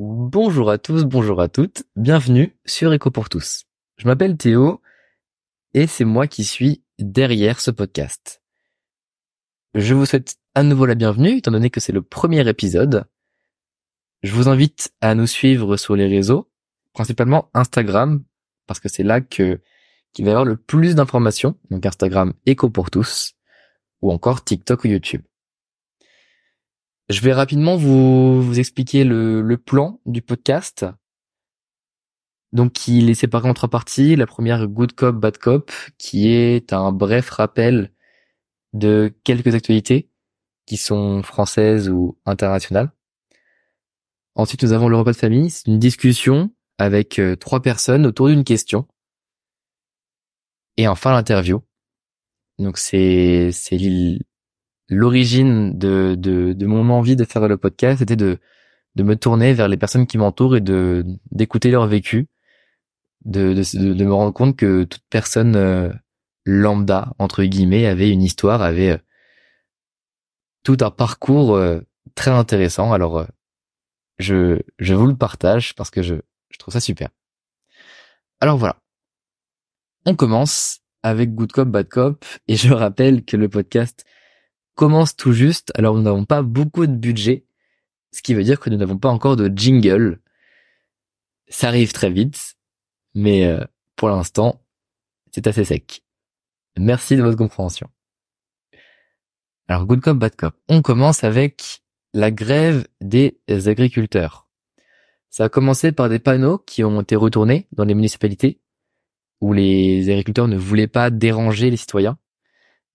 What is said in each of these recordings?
Bonjour à tous, bonjour à toutes, bienvenue sur Éco pour tous. Je m'appelle Théo et c'est moi qui suis derrière ce podcast. Je vous souhaite à nouveau la bienvenue étant donné que c'est le premier épisode. Je vous invite à nous suivre sur les réseaux, principalement Instagram, parce que c'est là que qu'il va y avoir le plus d'informations, donc Instagram Éco pour tous, ou encore TikTok ou YouTube. Je vais rapidement vous, vous expliquer le, le plan du podcast. Donc, il est séparé en trois parties. La première, Good Cop, Bad Cop, qui est un bref rappel de quelques actualités qui sont françaises ou internationales. Ensuite, nous avons le repas de famille. C'est une discussion avec euh, trois personnes autour d'une question. Et enfin, l'interview. Donc, c'est, c'est l'origine de, de, de mon envie de faire le podcast, c'était de, de me tourner vers les personnes qui m'entourent et de d'écouter leur vécu, de, de, de, me rendre compte que toute personne euh, lambda entre guillemets avait une histoire, avait euh, tout un parcours euh, très intéressant. Alors je je vous le partage parce que je je trouve ça super. Alors voilà. On commence avec Good Cop Bad Cop et je rappelle que le podcast commence tout juste, alors nous n'avons pas beaucoup de budget, ce qui veut dire que nous n'avons pas encore de jingle. Ça arrive très vite, mais euh, pour l'instant, c'est assez sec. Merci de votre compréhension. Alors, good cop, bad cop. On commence avec la grève des agriculteurs. Ça a commencé par des panneaux qui ont été retournés dans les municipalités où les agriculteurs ne voulaient pas déranger les citoyens.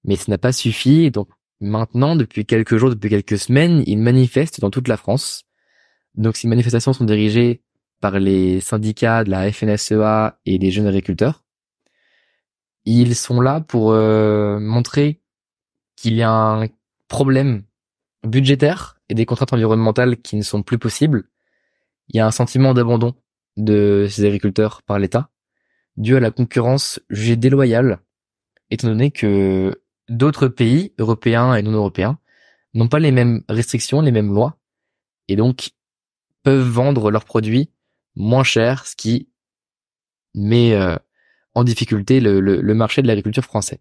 Mais ça n'a pas suffi, donc Maintenant, depuis quelques jours, depuis quelques semaines, ils manifestent dans toute la France. Donc ces manifestations sont dirigées par les syndicats de la FNSEA et des jeunes agriculteurs. Ils sont là pour euh, montrer qu'il y a un problème budgétaire et des contraintes environnementales qui ne sont plus possibles. Il y a un sentiment d'abandon de ces agriculteurs par l'État, dû à la concurrence jugée déloyale, étant donné que d'autres pays européens et non européens n'ont pas les mêmes restrictions, les mêmes lois, et donc peuvent vendre leurs produits moins cher, ce qui met euh, en difficulté le, marché de l'agriculture français.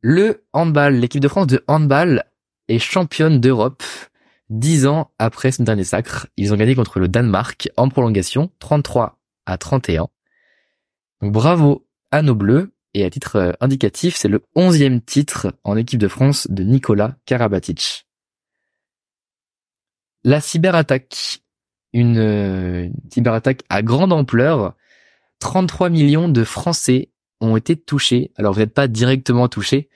Le handball, l'équipe de France de handball est championne d'Europe dix ans après son dernier sacre. Ils ont gagné contre le Danemark en prolongation, 33 à 31. Donc bravo à nos Bleus et à titre euh, indicatif, c'est le onzième titre en équipe de France de Nicolas Karabatic. La cyberattaque, une, euh, une cyberattaque à grande ampleur, 33 millions de Français ont été touchés. Alors vous n'êtes pas directement touchés,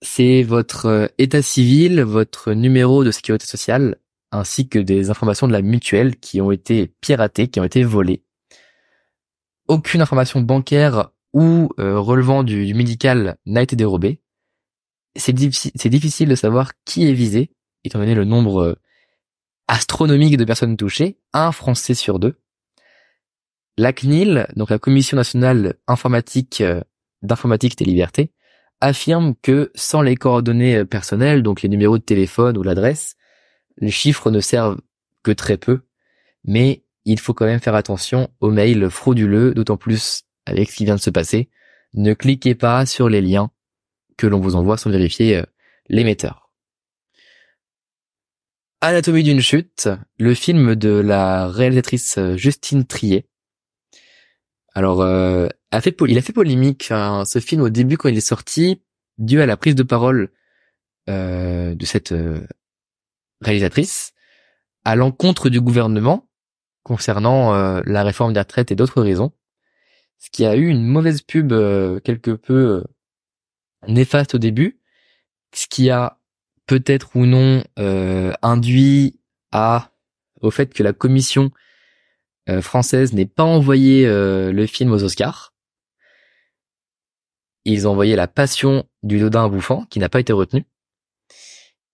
c'est votre euh, état civil, votre numéro de sécurité sociale, ainsi que des informations de la mutuelle qui ont été piratées, qui ont été volées. Aucune information bancaire ou euh, relevant du, médical n'a été dérobé. C'est difficile de savoir qui est visé, étant donné le nombre euh, astronomique de personnes touchées, un Français sur deux. La CNIL, donc la Commission nationale informatique euh, d'informatique et des libertés, affirme que sans les coordonnées personnelles, donc les numéros de téléphone ou l'adresse, les chiffres ne servent que très peu, mais il faut quand même faire attention aux mails frauduleux, d'autant plus avec ce qui vient de se passer, ne cliquez pas sur les liens que l'on vous envoie sans vérifier euh, l'émetteur. Anatomie d'une chute, le film de la réalisatrice euh, Justine Trier. Alors, euh, il a fait polémique hein, ce film au début quand il est sorti, dû à la prise de parole de cette réalisatrice à l'encontre du gouvernement concernant la réforme des retraites et d'autres raisons ce qui a eu une mauvaise pub euh, quelque peu euh, néfaste au début, ce qui a peut-être ou non euh, induit à au fait que la commission française n'ait pas envoyé le film aux Oscars. Ils ont envoyé La Passion du Dodin bouffant, qui n'a pas été retenu.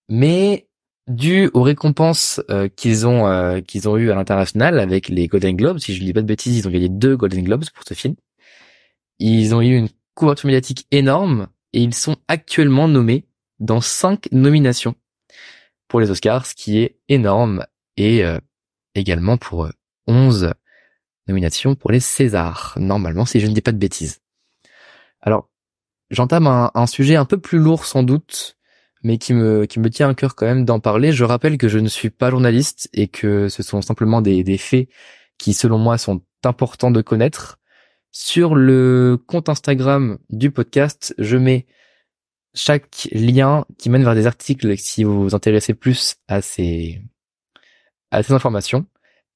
Mais dû aux récompenses qu'ils ont euh, qu'ils ont eu à l'international avec les Golden Globes, si je ne dis pas de bêtises, ils ont gagné deux Golden Globes pour ce film. Ils ont eu une couverture médiatique énorme et ils sont actuellement nommés dans cinq nominations. pour les Oscars, ce qui est énorme, et également pour 11 nominations pour les Césars, normalement, si je ne dis pas de bêtises. Alors, j'entame un, sujet un peu plus lourd sans doute, mais qui me, qui me tient à cœur quand même d'en parler. Je rappelle que je ne suis pas journaliste et que ce sont simplement des, des faits qui, selon moi, sont importants de connaître. Sur le compte Instagram du podcast, je mets chaque lien qui mène vers des articles si vous vous intéressez plus à ces, à ces informations.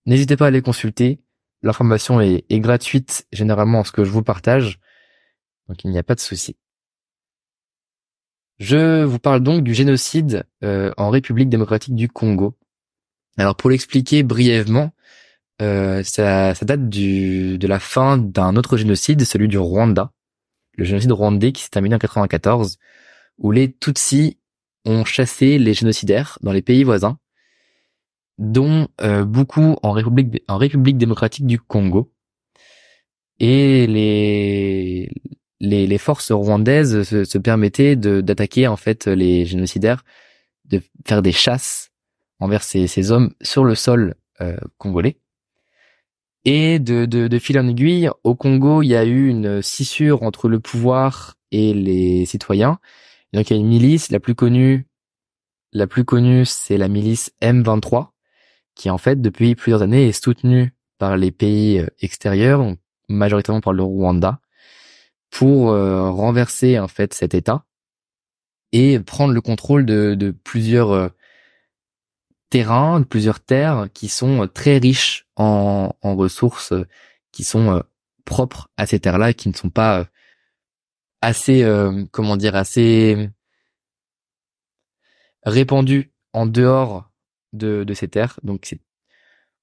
N'hésitez pas à les consulter. L'information est, gratuite généralement en ce que je vous partage. Donc il n'y a pas de souci. Je vous parle donc du génocide euh, en République démocratique du Congo. Alors pour l'expliquer brièvement, euh, ça, date de la fin d'un autre génocide, celui du Rwanda, le génocide rwandais qui s'est terminé en 94, où les Tutsis ont chassé les génocidaires dans les pays voisins, dont euh, beaucoup en République, en République démocratique du Congo. Et les, les, les forces rwandaises se, se permettaient d'attaquer en fait les génocidaires, de faire des chasses envers ces, ces hommes sur le sol euh, congolais. Et de, de, de fil en aiguille, au Congo, il y a eu une scissure entre le pouvoir et les citoyens. donc il y a une milice, la plus connue, la plus connue, c'est la milice M23, qui en fait depuis plusieurs années est soutenue par les pays euh, extérieurs, majoritairement par le Rwanda, pour euh, renverser en fait cet État et prendre le contrôle de, de plusieurs euh, terrains, de plusieurs terres qui sont euh, très riches en, en ressources qui sont propres à ces terres-là et qui ne sont pas assez, comment dire, assez répandues en dehors de, de ces terres. Donc c'est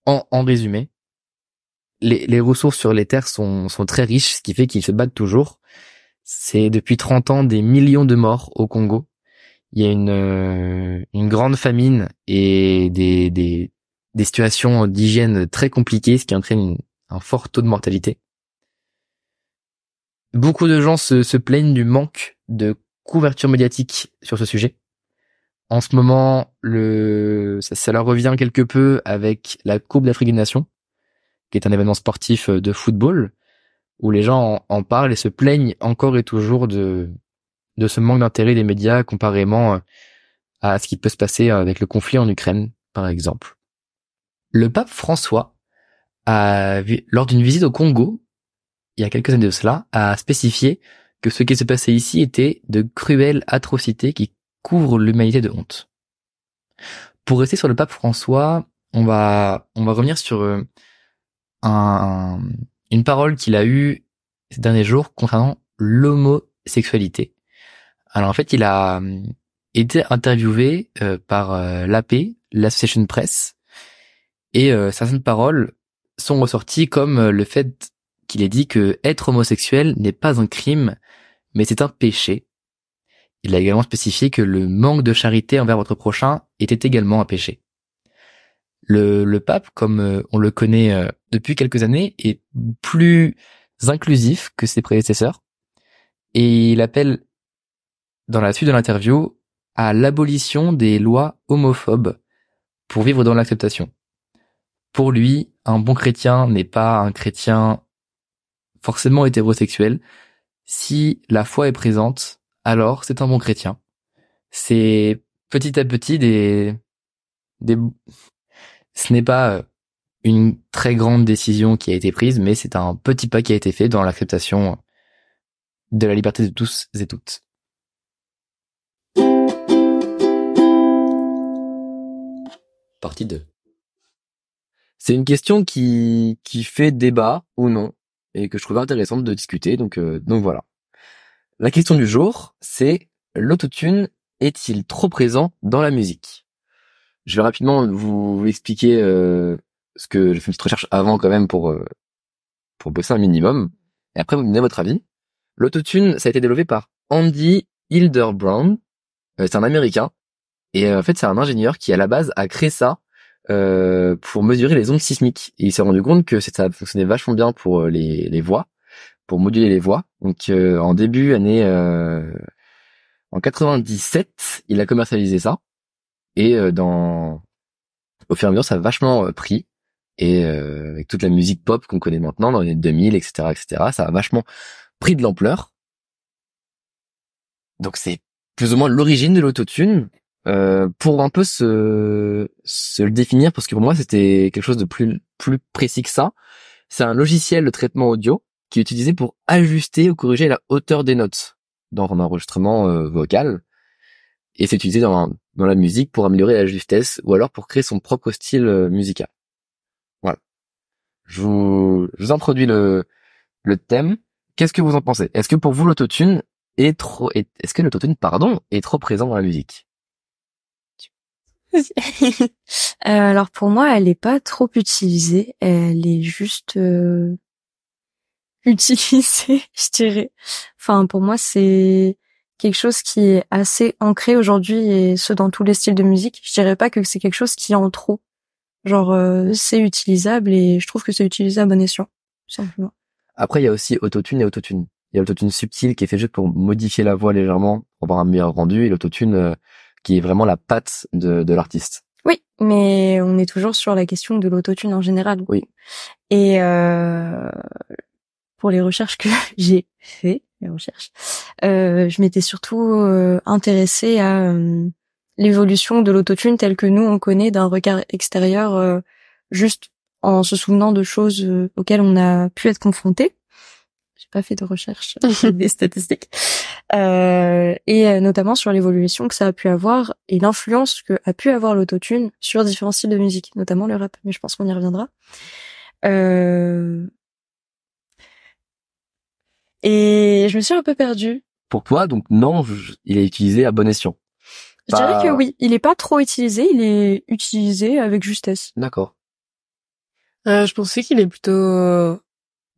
en, en résumé, les, ressources sur les terres sont, sont très riches, ce qui fait qu'ils se battent toujours. C'est depuis 30 ans des millions de morts au Congo. Il y a une, euh, une grande famine et des, des, situations d'hygiène très compliquées, ce qui entraîne un fort taux de mortalité. Beaucoup de gens se, se plaignent du manque de couverture médiatique sur ce sujet. En ce moment, le, ça leur revient quelque peu avec la Coupe d'Afrique des Nations, qui est un événement sportif euh, de football, où les gens en, parlent et se plaignent encore et toujours de, de ce manque d'intérêt des médias comparément euh, à ce qui peut se passer avec le conflit en Ukraine, par exemple. Le pape François, a, lors d'une visite au Congo, il y a quelques années de cela, a spécifié que ce qui se passait ici était de cruelles atrocités qui couvrent l'humanité de honte. Pour rester sur le pape François, on va, on va revenir sur euh, une parole qu'il a eue ces derniers jours concernant l'homosexualité. Alors en fait, il a euh, été interviewé euh, par euh, l'AP, l'Association Press, et certaines paroles sont ressorties comme le fait qu'il ait dit que être homosexuel n'est pas un crime, mais c'est un péché. Il a également spécifié que le manque de charité envers votre prochain était également un péché. Le, le pape, comme euh, on le connaît euh, depuis quelques années, est plus inclusif que ses prédécesseurs et il appelle dans la suite de l'interview à l'abolition des lois homophobes pour vivre dans l'acceptation. Pour lui, un bon chrétien n'est pas un chrétien forcément hétérosexuel. Si la foi est présente, alors c'est un bon chrétien. C'est petit à petit des, des, ce n'est pas euh, une très grande décision qui a été prise, mais c'est un petit pas qui a été fait dans l'acceptation de la liberté de tous et toutes. Partie 2. C'est une question qui, qui fait débat ou non, et que je trouve intéressante de discuter, donc, euh, donc voilà. La question du jour, c'est l'autotune est-il trop présent dans la musique? Je vais rapidement vous expliquer euh, ce que j'ai fait une petite recherche avant quand même pour euh, pour bosser un minimum. Et après, vous me donnez votre avis. L'autotune, ça a été développé par Andy Hildebrand. Euh, c'est un Américain. Et en fait, c'est un ingénieur qui, à la base, a créé ça pour mesurer les ondes sismiques. Et il s'est rendu compte que ça fonctionnait vachement bien pour les, les voix, pour moduler les voix. Donc, en début année... en 97, il a commercialisé ça. Et euh, dans au fur et à mesure, ça a vachement euh, pris. Et euh, avec toute la musique pop qu'on connaît maintenant dans les 2000, etc., etc., ça a vachement pris de l'ampleur. Donc c'est plus ou moins l'origine de l'autotune. Euh, pour un peu se, se le définir, parce que pour moi c'était quelque chose de plus, plus précis que ça. C'est un logiciel de traitement audio qui est utilisé pour ajuster ou corriger la hauteur des notes dans un enregistrement euh, vocal. Et c'est utilisé dans, dans la musique pour améliorer la justesse ou alors pour créer son propre style euh, musical. Voilà. Je vous, je vous introduis le, le thème. Qu'est-ce que vous en pensez? Est-ce que pour vous l'autotune est trop, est, est-ce que l'autotune, pardon, est trop présent dans la musique? Euh, alors pour moi, elle est pas trop utilisée. Elle est juste euh, utilisée, je dirais. Enfin, pour moi, c'est quelque chose qui est assez ancré aujourd'hui et ce dans tous les styles de musique. Je dirais pas que c'est quelque chose qui est en trop. Genre, euh, c'est utilisable et je trouve que c'est utilisé à bon escient, simplement. Après, il y a aussi autotune et autotune. Il y a l'autotune subtil qui est fait juste pour modifier la voix légèrement, pour avoir un meilleur rendu, et l'autotune qui est vraiment la patte de, de l'artiste. Oui, mais on est toujours sur la question de l'autotune en général. Oui. Et euh, pour les recherches que j'ai fait, les recherches, euh, je m'étais surtout euh, intéressée à euh, l'évolution de l'autotune telle que nous on connaît d'un regard extérieur, juste en se souvenant de choses auxquelles on a pu être confronté pas fait de recherche des statistiques euh, et notamment sur l'évolution que ça a pu avoir et l'influence que a pu avoir l'autotune sur différents styles de musique, notamment le rap. Mais je pense qu'on y reviendra. Euh... Et je me suis un peu perdue. Pour toi, donc non, il est utilisé à bon escient. Je dirais que oui, il est pas trop utilisé, il est utilisé avec justesse. D'accord. Euh, je pensais qu'il est plutôt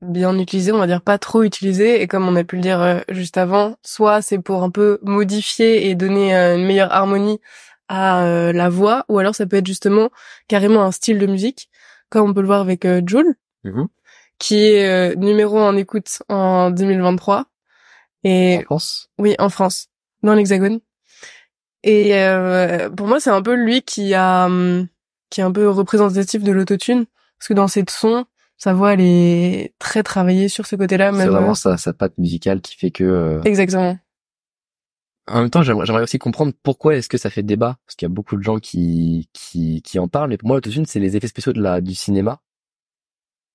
bien utilisé, on va dire pas trop utilisé, et comme on a pu le dire euh, juste avant, soit c'est pour un peu modifier et donner euh, une meilleure harmonie à euh, la voix, ou alors ça peut être justement carrément un style de musique, comme on peut le voir avec Joule, mm-hmm. Qui est numéro en écoute en 2023. Et en France Oui, en France, dans l'Hexagone. Et pour moi, c'est un peu lui qui a hum, qui est un peu représentatif de l'autotune, parce que dans ses sons, sa voix elle est très travaillée sur ce côté-là. C'est vraiment sa, sa patte musicale qui fait que. Euh, Exactement. En même temps, j'aimerais aussi comprendre pourquoi est-ce que ça fait débat, parce qu'il y a beaucoup de gens qui qui qui en parlent. Mais pour moi, l'autotune, c'est les effets spéciaux de la du cinéma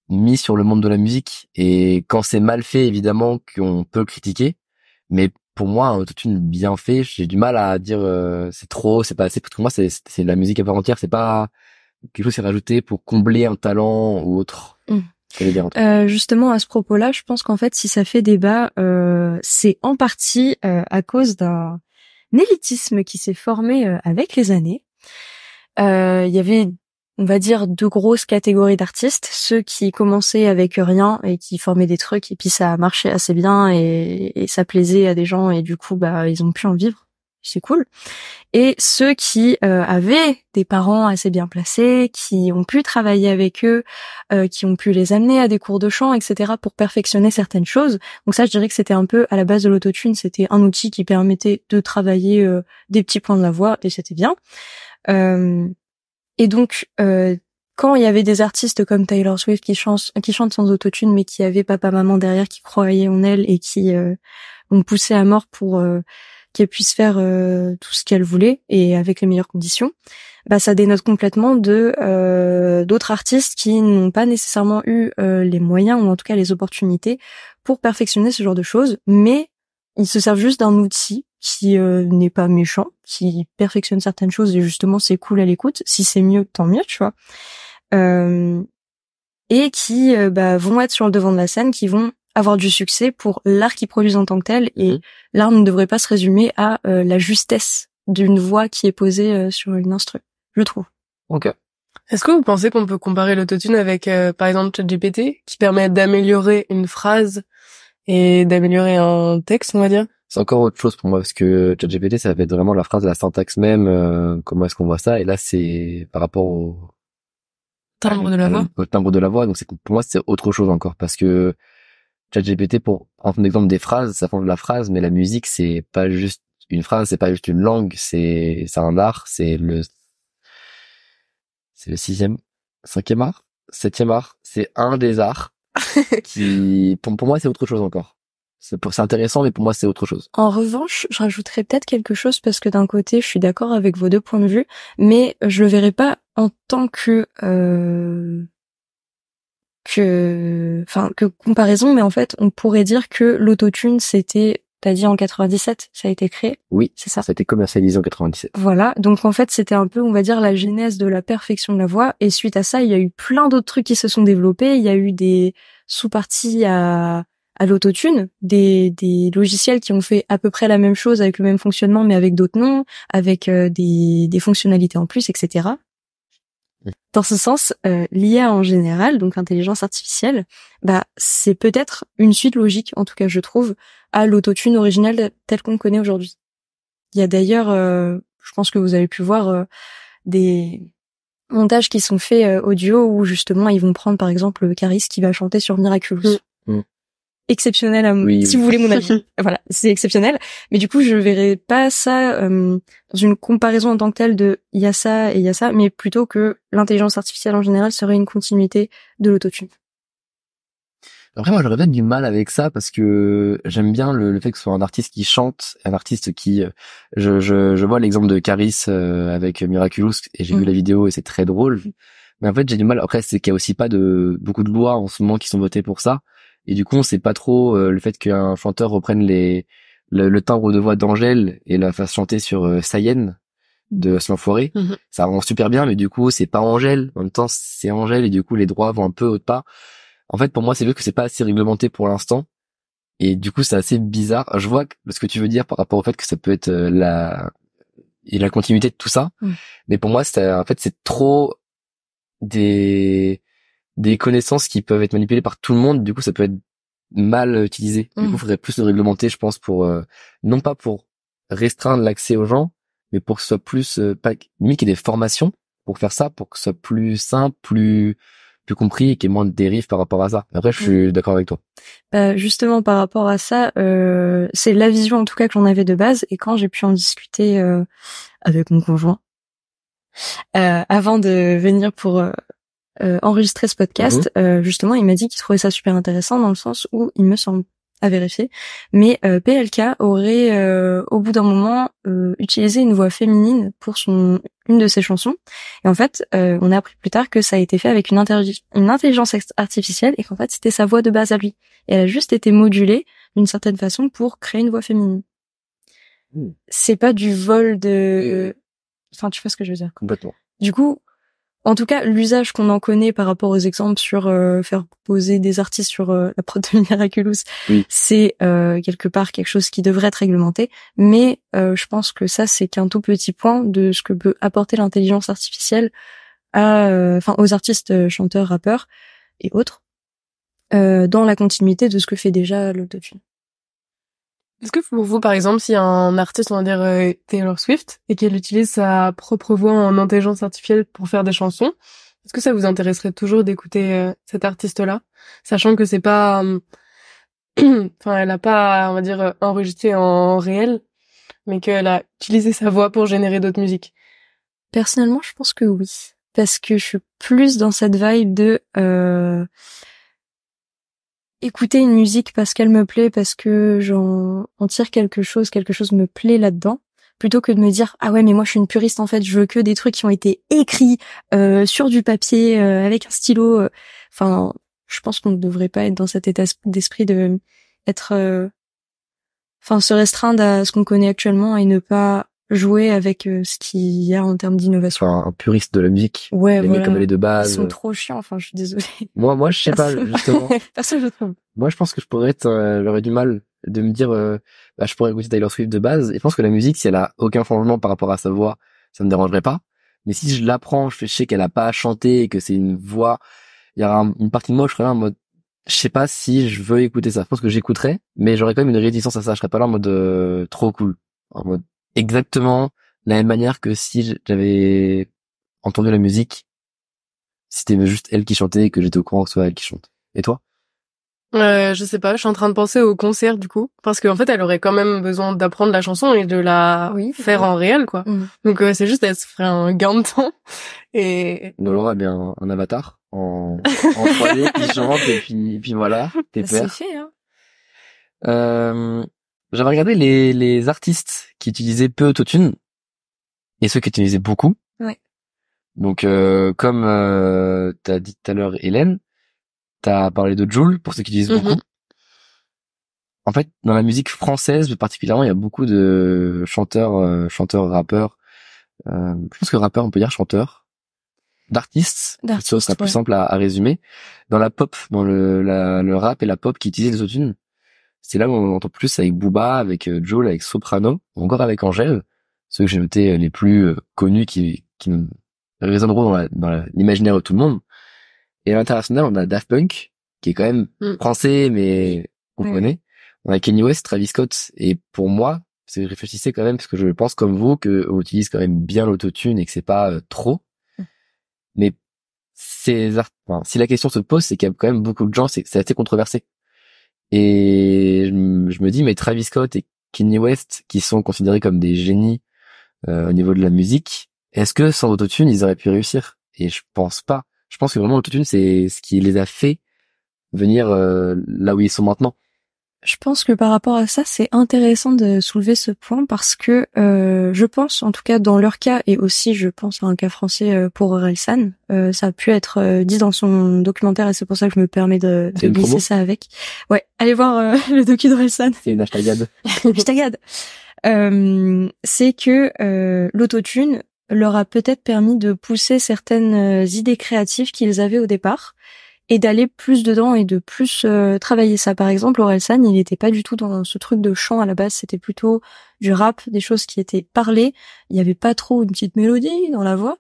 mis sur le monde de la musique. Et quand c'est mal fait, évidemment, qu'on peut critiquer. Mais pour moi, un autotune bien fait, j'ai du mal à dire euh, c'est trop, c'est pas assez. Pour moi, c'est c'est la musique à part entière. C'est pas quelque chose s'est rajouté pour combler un talent ou autre mm. euh, Justement, à ce propos-là, je pense qu'en fait, si ça fait débat, euh, c'est en partie euh, à cause d'un élitisme qui s'est formé euh, avec les années. Euh, il y avait, on va dire, deux grosses catégories d'artistes ceux qui commençaient avec rien et qui formaient des trucs et puis ça marchait assez bien et, ça plaisait à des gens et du coup, bah, ils ont pu en vivre c'est cool. Et ceux qui euh, avaient des parents assez bien placés, qui ont pu travailler avec eux, euh, qui ont pu les amener à des cours de chant, etc., pour perfectionner certaines choses. Donc ça, je dirais que c'était un peu à la base de l'autotune, c'était un outil qui permettait de travailler euh, des petits points de la voix, et c'était bien. Et donc, quand il y avait des artistes comme Taylor Swift qui chantent, qui chantent sans autotune, mais qui avaient papa maman derrière qui croyaient en elle et qui ont poussé à mort pour qu'elle puisse faire euh, tout ce qu'elle voulait et avec les meilleures conditions, bah ça dénote complètement de euh, d'autres artistes qui n'ont pas nécessairement eu euh, les moyens ou en tout cas les opportunités pour perfectionner ce genre de choses, mais ils se servent juste d'un outil qui n'est pas méchant, qui perfectionne certaines choses et justement c'est cool à l'écoute. Si c'est mieux, tant mieux, tu vois. et qui bah, vont être sur le devant de la scène, qui vont avoir du succès pour l'art qu'ils produisent en tant que tel. Et mhm. l'art ne devrait pas se résumer à euh, la justesse d'une voix qui est posée euh, sur une instru, je trouve. Ok. Est-ce que vous pensez qu'on peut comparer l'autotune avec, euh, par exemple, ChatGPT, qui permet d'améliorer une phrase et d'améliorer un texte, on va dire? C'est encore autre chose pour moi, parce que ChatGPT, ça va être vraiment la phrase, la syntaxe même, comment est-ce qu'on voit ça, et là, c'est par rapport au timbre de la voix. Au timbre de la voix, donc c'est pour moi, c'est autre chose encore, parce que ChatGPT pour prendre exemple des phrases, ça forme la phrase, mais la musique c'est pas juste une phrase, c'est pas juste une langue, c'est c'est un art, c'est le c'est le sixième, cinquième art, septième art, c'est un des arts qui pour, pour moi c'est autre chose encore. C'est intéressant, mais pour moi c'est autre chose. En revanche, je rajouterais peut-être quelque chose parce que d'un côté, je suis d'accord avec vos deux points de vue, mais je le verrai pas en tant que euh, que enfin que comparaison, mais en fait, on pourrait dire que l'autotune c'était T'as dit en 97, ça a été créé Oui, c'est ça. Ça a été commercialisé en 97. Voilà, donc en fait c'était un peu, on va dire, la genèse de la perfection de la voix. Et suite à ça, il y a eu plein d'autres trucs qui se sont développés. Il y a eu des sous-parties à, à l'autotune, des, des logiciels qui ont fait à peu près la même chose avec le même fonctionnement, mais avec d'autres noms, avec euh, des, des fonctionnalités en plus, etc. Dans ce sens, euh, l'IA en général, donc l'intelligence artificielle, bah c'est peut-être une suite logique, en tout cas je trouve, à l'autotune originale telle qu'on connaît aujourd'hui. Il y a d'ailleurs, euh, je pense que vous avez pu voir euh, des montages qui sont faits euh, audio où justement ils vont prendre par exemple Caris qui va chanter sur Miraculous. Mm. Mm. Exceptionnel, à m- Oui, si oui. vous voulez mon avis. voilà, c'est exceptionnel. Mais du coup, je verrais pas ça euh, dans une comparaison en tant que telle de il y a ça et il y a ça, mais plutôt que l'intelligence artificielle en général serait une continuité de l'autotune. Après, moi, j'aurais peut-être du mal avec ça parce que j'aime bien le, le fait que ce soit un artiste qui chante, un artiste qui, euh, je, je, je vois l'exemple de Caris euh, avec Miraculous et j'ai Mm. vu la vidéo et c'est très drôle. Mais en fait, j'ai du mal. Après, c'est qu'il y a aussi pas de beaucoup de lois en ce moment qui sont votées pour ça. Et du coup, on sait pas trop euh, le fait qu'un chanteur reprenne les le, le timbre de voix d'Angèle et la fasse chanter sur euh, Sayen de. Mhm. Ça rend super bien, mais du coup, c'est pas Angèle. En même temps, c'est Angèle et du coup, les droits vont un peu au pas. En fait, pour moi, c'est juste que c'est pas assez réglementé pour l'instant. Et du coup, c'est assez bizarre. Je vois ce que tu veux dire par rapport au fait que ça peut être euh, la et la continuité de tout ça. Mm. Mais pour moi, c'est en fait, c'est trop des des connaissances qui peuvent être manipulées par tout le monde. Du coup, ça peut être mal utilisé. Du Mm. coup, il faudrait plus le réglementer, je pense, pour euh, non pas pour restreindre l'accès aux gens, mais pour que ce soit plus euh, pas limite qu'il y ait des formations pour faire ça, pour que ce soit plus simple, plus plus compris et qu'il y ait moins de dérives par rapport à ça. Après, je suis d'accord avec toi. Bah, justement par rapport à ça, euh, c'est la vision en tout cas que j'en avais de base et quand j'ai pu en discuter euh, avec mon conjoint euh, avant de venir pour euh, enregistrer ce podcast, euh, justement il m'a dit qu'il trouvait ça super intéressant dans le sens où il me semble à vérifier, mais euh, PLK aurait euh, au bout d'un moment euh, utilisé une voix féminine pour son une de ses chansons et en fait euh, on a appris plus tard que ça a été fait avec une, une intelligence artificielle et qu'en fait c'était sa voix de base à lui et elle a juste été modulée d'une certaine façon pour créer une voix féminine. Hmm. C'est pas du vol de... Enfin, tu vois ce que je veux dire. Complètement. Du coup, en tout cas, l'usage qu'on en connaît par rapport aux exemples sur euh, faire poser des artistes sur euh, la prod de Miraculous, Oui. c'est euh, quelque part quelque chose qui devrait être réglementé. Mais euh, je pense que ça, c'est qu'un tout petit point de ce que peut apporter l'intelligence artificielle à, euh, enfin, aux artistes, chanteurs, rappeurs et autres, euh, dans la continuité de ce que fait déjà l'autotune. Est-ce que pour vous, par exemple, si un artiste, on va dire euh, Taylor Swift, et qu'elle utilise sa propre voix en intelligence artificielle pour faire des chansons, est-ce que ça vous intéresserait toujours d'écouter euh, cet artiste-là, sachant que c'est pas, euh, enfin, elle a pas, on va dire, enregistré en réel, mais qu'elle a utilisé sa voix pour générer d'autres musiques. Personnellement, je pense que oui. Parce que je suis plus dans cette vibe de écouter une musique parce qu'elle me plaît, parce que j'en en tire quelque chose, quelque chose me plaît là-dedans, plutôt que de me dire ah ouais mais moi je suis une puriste en fait, je veux que des trucs qui ont été écrits euh, sur du papier euh, avec un stylo. euh. Enfin, je pense qu'on ne devrait pas être dans cet état d'esprit de être, enfin se restreindre à ce qu'on connaît actuellement et ne pas jouer avec euh, ce qu'il y a en termes d'innovation. Enfin, un puriste de la musique. Ouais, les voilà. mecs comme elle est de Ils base. sont trop chiants, enfin, je suis désolée. Moi, moi, je sais pas, justement. Personne, je trouve. Moi, je pense que je pourrais être, euh, j'aurais du mal de me dire, euh, bah, je pourrais écouter Taylor Swift de base. Et je pense que la musique, si elle a aucun changement par rapport à sa voix, ça me dérangerait pas. Mais si je l'apprends, je, sais qu'elle a pas à chanter et que c'est une voix, il y aura un- une partie de moi, je serais là en mode, je sais pas si je veux écouter ça. Je pense que j'écouterais, mais j'aurais quand même une réticence à ça. Je serais pas là en mode euh, trop cool, en mode exactement la même manière que si j'avais entendu la musique, si c'était juste elle qui chantait et que j'étais au courant que ce soit elle qui chante. Et toi? Euh, je sais pas, je suis en train de penser au concert du coup, parce qu'en fait, elle aurait quand même besoin d'apprendre la chanson et de la Oui, faire en réel, quoi. Mhm. Donc euh, c'est juste, elle se ferait un gain de temps. Et Laurent a bien un, avatar en, en 3D qui chante et puis, et puis voilà, t'es C'est père. fait, hein. Euh, j'avais regardé les, les artistes qui utilisaient peu autotune et ceux qui utilisaient beaucoup. Ouais. Donc, euh, comme euh, t'as dit tout à l'heure, Hélène, t'as parlé de Joule pour ceux qui utilisent beaucoup. En fait, dans la musique française, particulièrement, il y a beaucoup de chanteurs, euh, chanteurs, rappeurs. Euh, je pense que rappeur, on peut dire chanteur, d'artistes. D'artistes, Ça serait plus ouais. simple à, à résumer. Dans la pop, dans le, la- le rap et la pop qui utilisent les autotunes, c'est là où on entend plus avec Booba, avec euh, Joel, avec Soprano, ou encore avec Angèle, ceux que j'ai notés euh, les plus euh, connus qui, qui résonneront dans la- dans la- l'imaginaire de tout le monde. Et à l'international, on a Daft Punk, qui est quand même Mm. français, mais qu'on Ouais. connaît. On a Kanye West, Travis Scott, et pour moi, c'est réfléchissez quand même, parce que je pense comme vous, que on utilise quand même bien l'autotune et que c'est pas euh, trop. Mm. Mais ces enfin, si la question se pose, c'est qu'il y a quand même beaucoup de gens, c'est assez controversé. Et je, me dis, mais Travis Scott et Kanye West, qui sont considérés comme des génies euh, au niveau de la musique, est-ce que sans autotune, ils auraient pu réussir? Et je pense pas. Je pense que vraiment l'autotune, c'est ce qui les a fait venir euh, là où ils sont maintenant. Je pense que par rapport à ça, c'est intéressant de soulever ce point parce que euh, je pense, en tout cas dans leur cas, et aussi je pense à un cas français euh, pour Orelsan, euh, ça a pu être euh, dit dans son documentaire et c'est pour ça que je me permets de, de glisser promo ça avec. Ouais, allez voir euh, le docu d'Orelsan. C'est une hashtagade. je t'agade. Euh, c'est que euh, l'autotune leur a peut-être permis de pousser certaines idées créatives qu'ils avaient au départ et d'aller plus dedans et de plus euh, travailler ça. Par exemple, Orelsan, il n'était pas du tout dans ce truc de chant à la base, c'était plutôt du rap, des choses qui étaient parlées. Il n'y avait pas trop une petite mélodie dans la voix.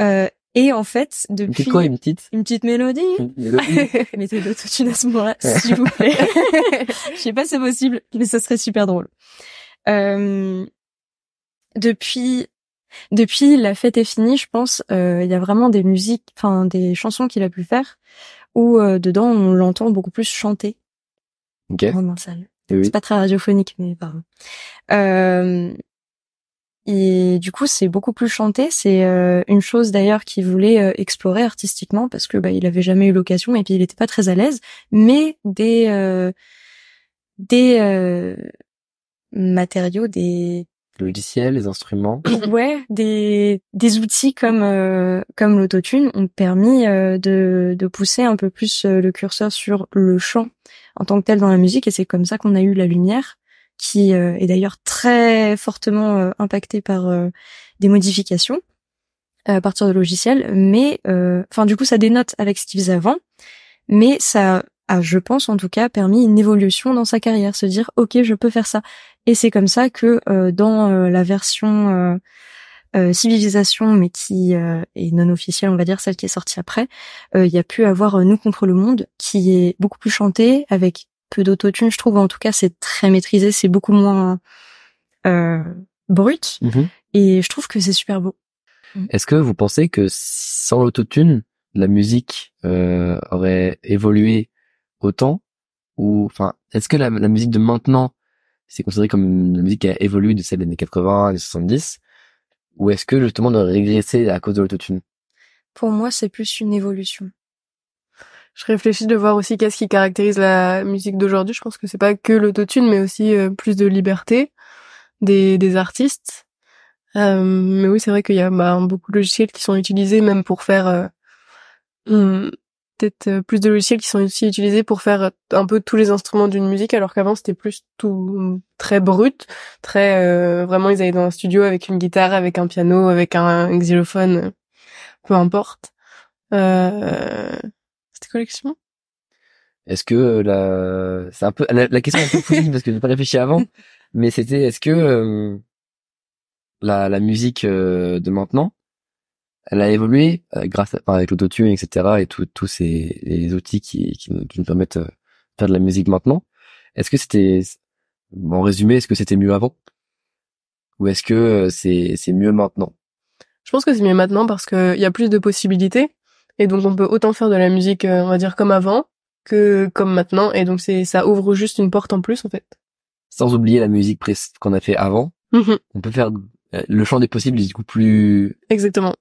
Euh, et en fait, Une depuis petite quoi, une petite une petite mélodie, Une mélodie mettez de l'autotune à ce moment-là, s'il vous plaît. Je sais pas si c'est possible, mais ça serait super drôle. Euh, depuis depuis la fête est finie, je pense, euh, il y a vraiment des musiques, enfin des chansons qu'il a pu faire où euh, dedans on l'entend beaucoup plus chanter Ok. dans salle. Eh oui. C'est pas très radiophonique, mais pardon. Euh, et du coup, c'est beaucoup plus chanté. C'est euh, une chose d'ailleurs qu'il voulait euh, explorer artistiquement parce que bah, il avait jamais eu l'occasion et puis il était pas très à l'aise. Mais des euh, des euh, matériaux, des Le logiciel, les instruments. ouais, des des outils comme euh, comme l'autotune ont permis euh, de de pousser un peu plus euh, le curseur sur le chant en tant que tel dans la musique. Et c'est comme ça qu'on a eu la lumière qui euh, est d'ailleurs très fortement euh, impactée par des modifications à partir de logiciels. Mais enfin du coup ça dénote avec ce qu'il faisait avant. Mais ça a je pense en tout cas permis une évolution dans sa carrière se dire ok je peux faire ça et c'est comme ça que euh, dans euh, la version euh, euh, civilisation, mais qui euh, est non officielle, on va dire celle qui est sortie après, euh, il y a pu avoir euh, Nous contre le monde, qui est beaucoup plus chanté, avec peu d'autotune, je trouve. En tout cas, c'est très maîtrisé, c'est beaucoup moins euh, brut, Mhm. et je trouve que c'est super beau. Est-ce que vous pensez que sans l'autotune, la musique euh, aurait évolué autant ou enfin est-ce que la, musique de maintenant c'est considéré comme une musique qui a évolué de celle des années 80 des 70 ou est-ce que justement aurait régressé à cause de l'autotune? Pour moi, c'est plus une évolution. Je réfléchis de voir aussi qu'est-ce qui caractérise la musique d'aujourd'hui. Je pense que c'est pas que l'autotune, mais aussi euh, plus de liberté des, des artistes. Euh, mais oui, c'est vrai qu'il y a bah, beaucoup de logiciels qui sont utilisés même pour faire euh, hum, peut-être euh, plus de logiciels qui sont aussi utilisés pour faire euh, un peu tous les instruments d'une musique, alors qu'avant c'était plus tout très brut, très euh, vraiment ils allaient dans un studio avec une guitare, avec un piano, avec un, un xylophone, euh, peu importe. Euh... C'était quoi la question Est-ce que la c'est un peu la, la question est un peu fouillie parce que je n'ai pas réfléchi avant mais c'était est-ce que euh, la la musique de maintenant elle a évolué euh, grâce à, enfin, avec l'autotune etc et tous tous ces les outils qui qui nous, qui nous permettent euh, de faire de la musique maintenant est-ce que c'était en résumé est-ce que c'était mieux avant? Ou est-ce que euh, c'est c'est mieux maintenant? Je pense que c'est mieux maintenant parce que il y a plus de possibilités et donc on peut autant faire de la musique, euh, on va dire comme avant, que comme maintenant et donc c'est ça ouvre juste une porte en plus en fait. Sans oublier la musique qu'on a fait avant, Mhm. on peut faire le champ des possibles est du coup plus Exactement.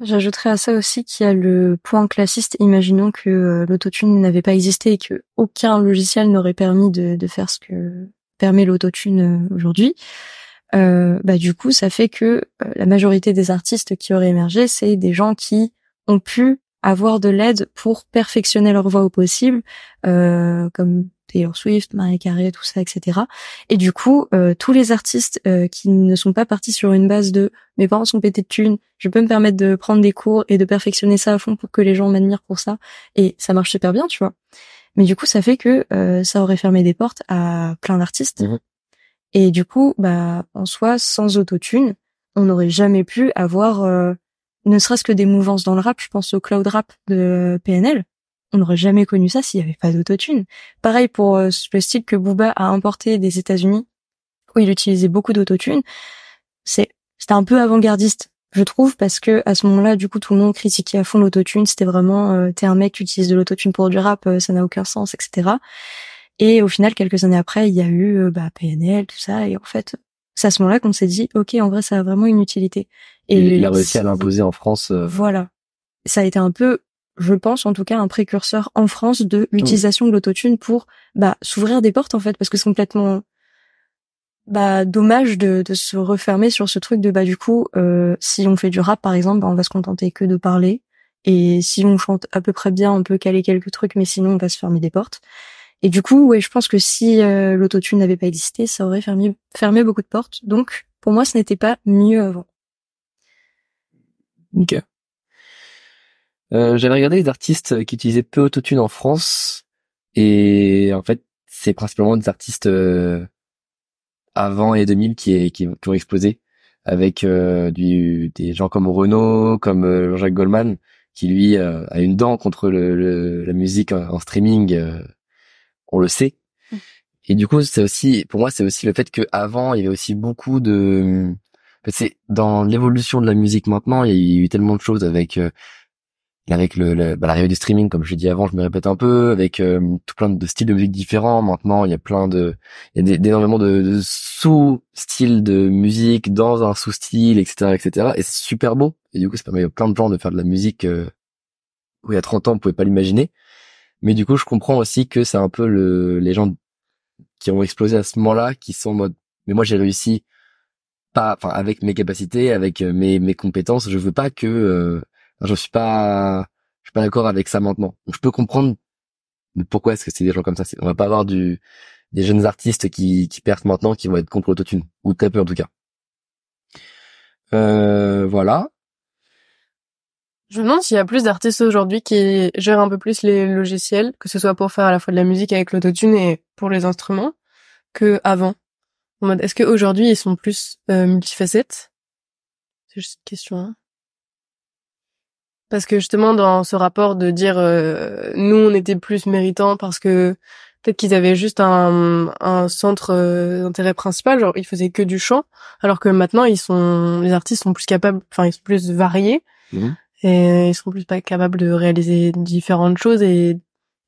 J'ajouterais à ça aussi qu'il y a le point classiste. Imaginons que euh, l'autotune n'avait pas existé et que aucun logiciel n'aurait permis de, de faire ce que permet l'autotune euh, aujourd'hui. Euh, bah du coup, ça fait que euh, la majorité des artistes qui auraient émergé, c'est des gens qui ont pu avoir de l'aide pour perfectionner leur voix au possible, euh, comme Taylor Swift, Marie Carey, tout ça, etc. Et du coup, euh, tous les artistes euh, qui ne sont pas partis sur une base de mes parents sont pétés de thunes, je peux me permettre de prendre des cours et de perfectionner ça à fond pour que les gens m'admirent pour ça, et ça marche super bien, tu vois. Mais du coup, ça fait que euh, ça aurait fermé des portes à plein d'artistes. Mhm. Et du coup, bah en soi, sans autotune, on n'aurait jamais pu avoir euh, ne serait-ce que des mouvances dans le rap. Je pense au cloud rap de PNL. On n'aurait jamais connu ça s'il n'y avait pas d'autotune. Pareil pour euh, le style que Booba a importé des États-Unis, où il utilisait beaucoup d'autotune. C'est c'était un peu avant-gardiste, je trouve, parce que à ce moment-là, du coup, tout le monde critiquait à fond l'autotune. C'était vraiment euh, t'es un mec qui utilise de l'autotune pour du rap, euh, ça n'a aucun sens, etc. Et au final, quelques années après, il y a eu euh, bah, PNL, tout ça, et en fait, c'est à ce moment-là qu'on s'est dit, ok, en vrai, ça a vraiment une utilité. Et il a réussi à l'imposer en France. euh, Voilà. Ça a été un peu, je pense en tout cas, un précurseur en France de l'utilisation de l'autotune pour bah s'ouvrir des portes en fait, parce que c'est complètement bah dommage de, de se refermer sur ce truc de bah du coup, euh, si on fait du rap par exemple, bah, on va se contenter que de parler. Et si on chante à peu près bien, on peut caler quelques trucs, mais sinon on va se fermer des portes. Et du coup, ouais, je pense que si euh, l'autotune n'avait pas existé, ça aurait fermé, fermé beaucoup de portes. Donc, pour moi, ce n'était pas mieux avant. Ok. Euh, J'avais regardé les artistes qui utilisaient peu autotune en France et en fait c'est principalement des artistes euh, avant et 2000 qui, qui, qui ont explosé avec euh, du, des gens comme Renaud, comme euh, Jean-Jacques Goldman qui lui euh, a une dent contre le, le- la musique en, streaming, euh, on le sait. Mm. Et du coup c'est aussi pour moi c'est aussi le fait que avant il y avait aussi beaucoup de c'est dans l'évolution de la musique maintenant, il y a eu tellement de choses avec euh, avec le, le- bah, l'arrivée du streaming, comme je l'ai dit avant, je me répète un peu, avec euh, tout plein de styles de musique différents. Maintenant, il y a plein de, il y a des- énormément de, de sous-styles de musique dans un sous-style, etc., etc. Et c'est super beau. Et du coup, ça permet à plein de gens de faire de la musique euh, où il y a 30 ans, on pouvait pas l'imaginer. Mais du coup, je comprends aussi que c'est un peu le, les gens qui ont explosé à ce moment-là, qui sont en mode, mais moi j'ai réussi pas, enfin avec mes capacités, avec euh, mes mes compétences, je veux pas que, euh, je suis pas, je suis pas d'accord avec ça maintenant. Donc je peux comprendre pourquoi est-ce que c'est des gens comme ça. On va pas avoir du des jeunes artistes qui qui maintenant, qui vont être contre l'autotune ou très peu en tout cas. Euh, voilà. Je me demande s'il y a plus d'artistes aujourd'hui qui gèrent un peu plus les logiciels, que ce soit pour faire à la fois de la musique avec l'autotune et pour les instruments, que avant. En mode, est-ce qu'aujourd'hui ils sont plus euh, multifacettes? C'est juste une question. hein. Parce que justement dans ce rapport de dire euh, nous on était plus méritants parce que peut-être qu'ils avaient juste un, un centre euh, d'intérêt principal, genre ils faisaient que du chant, alors que maintenant ils sont les artistes sont plus capables, enfin ils sont plus variés Mhm. et ils seront plus pas capables de réaliser différentes choses et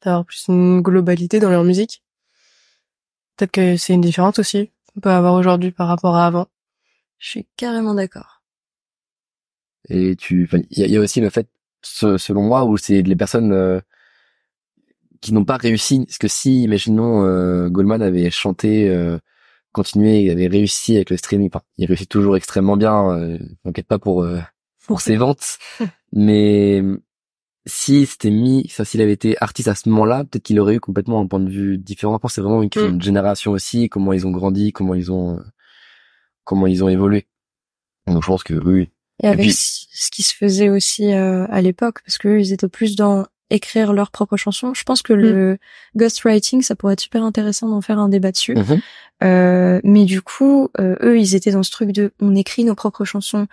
d'avoir plus une globalité dans leur musique. Peut-être que c'est une différence aussi qu'on peut avoir aujourd'hui par rapport à avant. Je suis carrément d'accord. Et tu, il y a, il y a aussi le fait, selon moi, où c'est les personnes euh, qui n'ont pas réussi. Parce que si, imaginons, euh, Goldman avait chanté, euh, continué, il avait réussi avec le streaming. Enfin, il réussit toujours extrêmement bien. Euh, T'inquiète pas pour euh, pour ses ventes. Mais si c'était mis, ça, s'il avait été artiste à ce moment-là, peut-être qu'il aurait eu complètement un point de vue différent. Que c'est vraiment une, Mm. une génération aussi, comment ils ont grandi, comment ils ont, comment ils ont évolué. Donc je pense que oui. Et avec puis- ce qui se faisait aussi euh, à l'époque, parce que eux, ils étaient plus dans écrire leurs propres chansons. Je pense que le ghostwriting, ça pourrait être super intéressant d'en faire un débat dessus. Mhm. Euh, mais du coup, euh, eux, ils étaient dans ce truc de, on écrit nos propres chansons,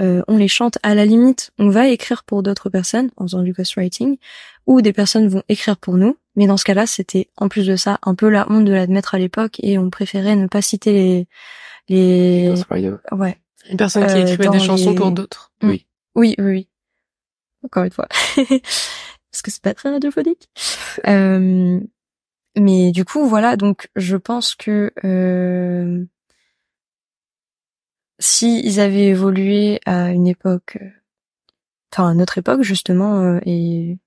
euh, on les chante. À la limite, on va écrire pour d'autres personnes en faisant du ghostwriting, ou des personnes vont écrire pour nous. Mais dans ce cas-là, c'était en plus de ça un peu la honte de l'admettre à l'époque, et on préférait ne pas citer les les Rider. ouais Une personne qui Euh, écrivait des chansons les- pour d'autres. oui oui oui encore une fois parce que c'est pas très radiophonique. Euh, mais du coup, voilà, donc je pense que euh, si ils avaient évolué à une époque, enfin à notre époque justement, euh, et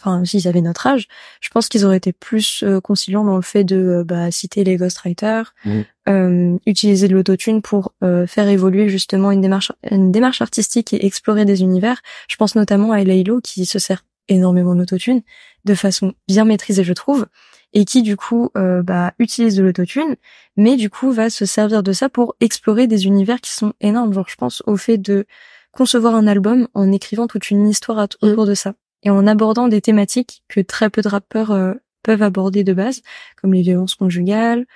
enfin s'ils avaient notre âge, je pense qu'ils auraient été plus euh, conciliants dans le fait de euh, bah, citer les ghostwriters, Mhm. Euh, utiliser de l'autotune pour euh, faire évoluer justement une démarche une démarche artistique et explorer des univers. Je pense notamment à Laylo qui se sert énormément d'autotune de façon bien maîtrisée je trouve et qui du coup euh, bah, utilise de l'autotune mais du coup va se servir de ça pour explorer des univers qui sont énormes genre je pense au fait de concevoir un album en écrivant toute une histoire Mm. autour de ça et en abordant des thématiques que très peu de rappeurs euh, peuvent aborder de base comme les violences conjugales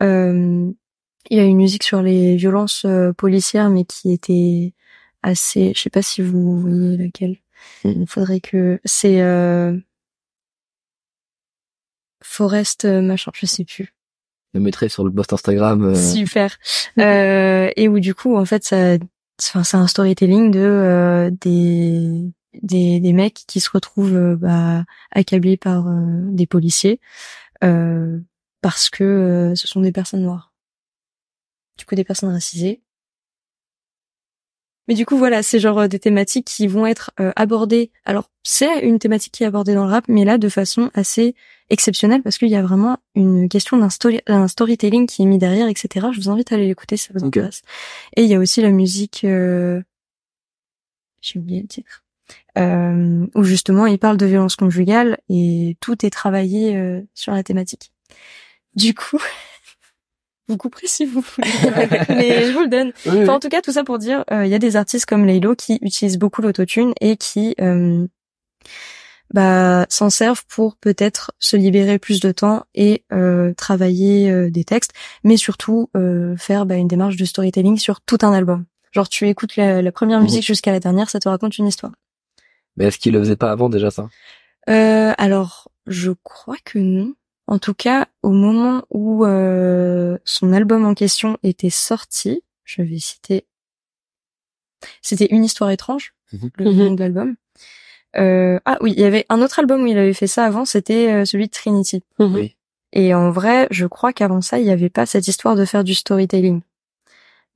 il y a une musique sur les violences euh, policières mais qui était assez je sais pas si vous voyez laquelle Mhm. il faudrait que c'est euh... Forest euh, machin, je sais plus. Je mettrai sur le post Instagram. euh, Super. Euh, et où du coup en fait ça, enfin c'est un storytelling de euh, des des des mecs qui se retrouvent euh, bah, accablés par euh, des policiers euh, parce que euh, ce sont des personnes noires. Du coup des personnes racisées. Mais du coup voilà, c'est genre euh, des thématiques qui vont être euh, abordées. Alors c'est une thématique qui est abordée dans le rap, mais là de façon assez exceptionnelle parce qu'il y a vraiment une question d'un story, d'un storytelling qui est mis derrière, etc. Je vous invite à aller l'écouter, si ça vous intéresse. Et il y a aussi la musique, euh... j'ai oublié le titre, euh, où justement il parle de violence conjugale et tout est travaillé euh, sur la thématique. Du coup, vous couperez si vous voulez, mais je vous le donne. oui, oui. Enfin, en tout cas, tout ça pour dire, euh, il y a des artistes comme Laylo qui utilisent beaucoup l'autotune et qui euh, bah, s'en servent pour peut-être se libérer plus de temps et euh, travailler des textes, mais surtout faire bah, une démarche de storytelling sur tout un album. Genre, tu écoutes la, la première Mhm. musique jusqu'à la dernière, ça te raconte une histoire. Mais est-ce qu'il le faisait pas avant déjà ça? Euh, alors, je crois que non. En tout cas, au moment où euh, son album en question était sorti, je vais citer, c'était Une histoire étrange, Mhm. le Mhm. nom de l'album. Euh, ah oui, il y avait un autre album où il avait fait ça avant, c'était euh, celui de Trinity. Oui. Et en vrai, je crois qu'avant ça, il n'y avait pas cette histoire de faire du storytelling.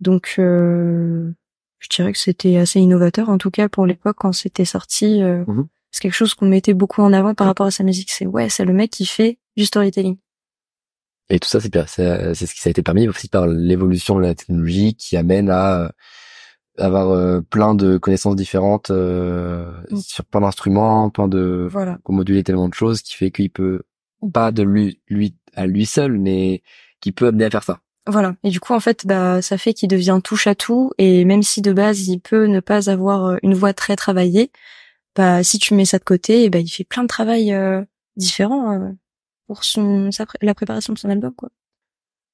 Donc, euh, je dirais que c'était assez innovateur, en tout cas pour l'époque quand c'était sorti. euh, Mhm. C'est quelque chose qu'on mettait beaucoup en avant par rapport à sa musique. C'est ouais, c'est le mec qui fait du storytelling. Et tout ça, c'est. C'est c'est ce qui ça a été permis aussi par l'évolution de la technologie qui amène à euh, avoir euh, plein de connaissances différentes euh, Mm. sur plein d'instruments, plein de Voilà. pour moduler tellement de choses qui fait qu'il peut pas de lui lui à lui seul, mais qui peut amener à faire ça. Voilà. Et du coup, en fait, bah, ça fait qu'il devient touche à tout. Et même si de base, il peut ne pas avoir euh, une voix très travaillée, bah, si tu mets ça de côté, ben, il fait plein de travail euh, différent euh, pour son sa la préparation de son album, quoi.